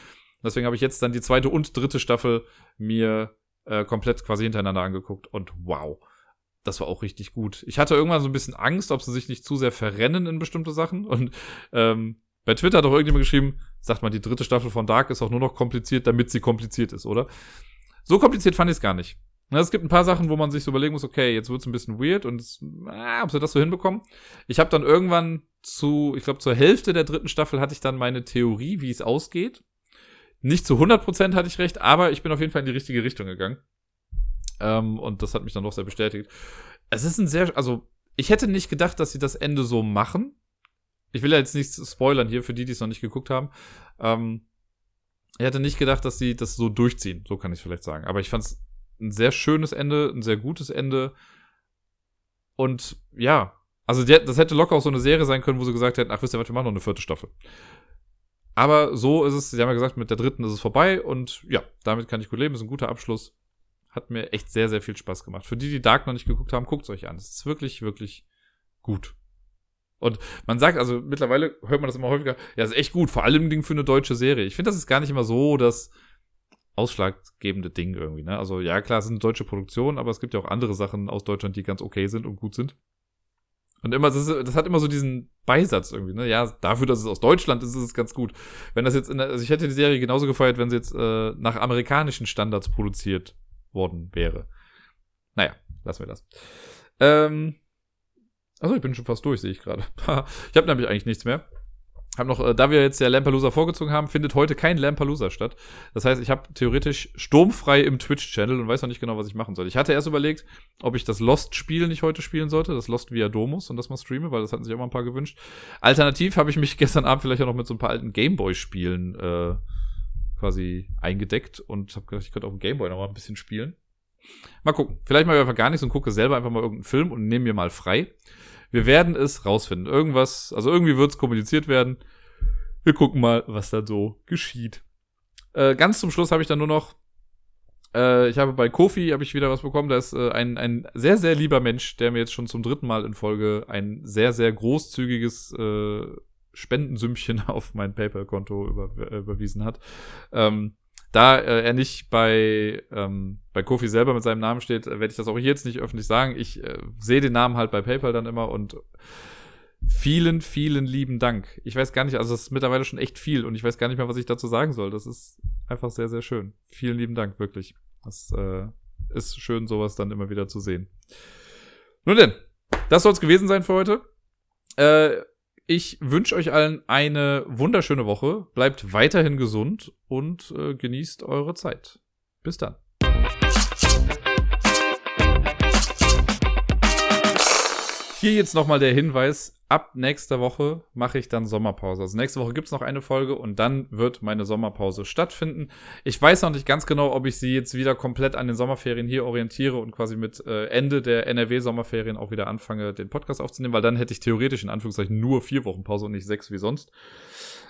Deswegen habe ich jetzt dann die zweite und dritte Staffel mir äh, komplett quasi hintereinander angeguckt und wow, das war auch richtig gut. Ich hatte irgendwann so ein bisschen Angst, ob sie sich nicht zu sehr verrennen in bestimmte Sachen und ähm, bei Twitter hat auch irgendjemand geschrieben, sagt man, die dritte Staffel von Dark ist auch nur noch kompliziert, damit sie kompliziert ist, oder? So kompliziert fand ich es gar nicht. Na, es gibt ein paar Sachen, wo man sich so überlegen muss, okay, jetzt wird's ein bisschen weird und äh, ob sie das so hinbekommen. Ich habe dann irgendwann zu, ich glaube zur Hälfte der dritten Staffel hatte ich dann meine Theorie, wie es ausgeht. Nicht zu 100% hatte ich recht, aber ich bin auf jeden Fall in die richtige Richtung gegangen. Ähm, und das hat mich dann doch sehr bestätigt. Es ist ein sehr, also ich hätte nicht gedacht, dass sie das Ende so machen. Ich will ja jetzt nichts spoilern hier für die, die es noch nicht geguckt haben. Ähm, ich hätte nicht gedacht, dass sie das so durchziehen. So kann ich vielleicht sagen. Aber ich fand es ein sehr schönes Ende, ein sehr gutes Ende. Und ja, also das hätte locker auch so eine Serie sein können, wo sie gesagt hätten, ach wisst ihr was, wir machen noch eine vierte Staffel. Aber so ist es, sie haben ja gesagt, mit der dritten ist es vorbei und ja, damit kann ich gut leben. Ist ein guter Abschluss. Hat mir echt sehr, sehr viel Spaß gemacht. Für die, die Dark noch nicht geguckt haben, guckt es euch an. Es ist wirklich, wirklich gut. Und man sagt, also mittlerweile hört man das immer häufiger, ja, ist echt gut, vor allem Ding für eine deutsche Serie. Ich finde, das ist gar nicht immer so, dass ausschlaggebende Ding irgendwie. Ne? Also ja, klar, es sind deutsche Produktionen, aber es gibt ja auch andere Sachen aus Deutschland, die ganz okay sind und gut sind. Und immer, das, ist, das hat immer so diesen Beisatz irgendwie, ne? Ja, dafür, dass es aus Deutschland ist, ist es ganz gut. Wenn das jetzt in der, also ich hätte die Serie genauso gefeiert, wenn sie jetzt äh, nach amerikanischen Standards produziert worden wäre. Naja, lassen wir das. Ähm, also ich bin schon fast durch, sehe ich gerade. [laughs] ich habe nämlich eigentlich nichts mehr. Hab noch, äh, da wir jetzt ja Lampalooza vorgezogen haben, findet heute kein Lampalooza statt. Das heißt, ich habe theoretisch sturmfrei im Twitch-Channel und weiß noch nicht genau, was ich machen soll. Ich hatte erst überlegt, ob ich das Lost-Spiel nicht heute spielen sollte, das Lost via Domus und das mal streame, weil das hatten sich auch mal ein paar gewünscht. Alternativ habe ich mich [laughs] gestern Abend vielleicht auch noch mit so ein paar alten Gameboy-Spielen äh, quasi eingedeckt und habe gedacht, ich könnte auf dem Gameboy noch mal ein bisschen spielen. Mal gucken. Vielleicht mal einfach gar nichts und gucke selber einfach mal irgendeinen Film und nehme mir mal frei. Wir werden es rausfinden. Irgendwas, also irgendwie wird es kommuniziert werden. Wir gucken mal, was da so geschieht. Äh, ganz zum Schluss habe ich dann nur noch, äh, ich habe bei Kofi habe ich wieder was bekommen. Da ist äh, ein, ein sehr, sehr lieber Mensch, der mir jetzt schon zum dritten Mal in Folge ein sehr, sehr großzügiges äh, Spendensümmchen [laughs] auf mein PayPal-Konto über, äh, überwiesen hat. Ähm, da äh, er nicht bei, ähm, bei Kofi selber mit seinem Namen steht, werde ich das auch hier jetzt nicht öffentlich sagen. Ich äh, sehe den Namen halt bei PayPal dann immer und vielen, vielen lieben Dank. Ich weiß gar nicht, also es ist mittlerweile schon echt viel und ich weiß gar nicht mehr, was ich dazu sagen soll. Das ist einfach sehr, sehr schön. Vielen lieben Dank, wirklich. Das äh, ist schön, sowas dann immer wieder zu sehen. Nun denn, das soll es gewesen sein für heute. Äh, ich wünsche euch allen eine wunderschöne Woche. Bleibt weiterhin gesund und äh, genießt eure Zeit. Bis dann. Hier jetzt nochmal der Hinweis, ab nächster Woche mache ich dann Sommerpause. Also nächste Woche gibt es noch eine Folge und dann wird meine Sommerpause stattfinden. Ich weiß noch nicht ganz genau, ob ich sie jetzt wieder komplett an den Sommerferien hier orientiere und quasi mit äh, Ende der NRW-Sommerferien auch wieder anfange, den Podcast aufzunehmen, weil dann hätte ich theoretisch in Anführungszeichen nur vier Wochen Pause und nicht sechs wie sonst.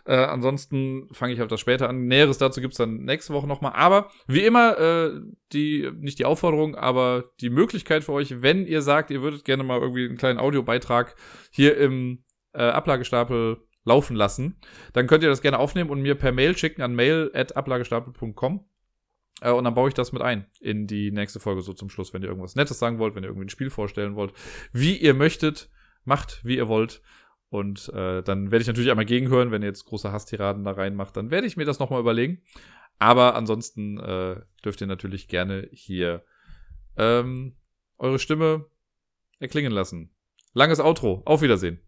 Äh, ansonsten fange ich auf das später an. Näheres dazu gibt's dann nächste Woche nochmal. Aber wie immer, äh, die, nicht die Aufforderung, aber die Möglichkeit für euch, wenn ihr sagt, ihr würdet gerne mal irgendwie einen kleinen Audiobeitrag hier im äh, Ablagestapel laufen lassen, dann könnt ihr das gerne aufnehmen und mir per Mail schicken an mail.ablagestapel.com. Äh, und dann baue ich das mit ein in die nächste Folge so zum Schluss, wenn ihr irgendwas Nettes sagen wollt, wenn ihr irgendwie ein Spiel vorstellen wollt. Wie ihr möchtet, macht, wie ihr wollt. Und äh, dann werde ich natürlich einmal gegenhören, wenn ihr jetzt große Hasstiraden da reinmacht, dann werde ich mir das nochmal überlegen. Aber ansonsten äh, dürft ihr natürlich gerne hier ähm, eure Stimme erklingen lassen. Langes Outro. Auf Wiedersehen.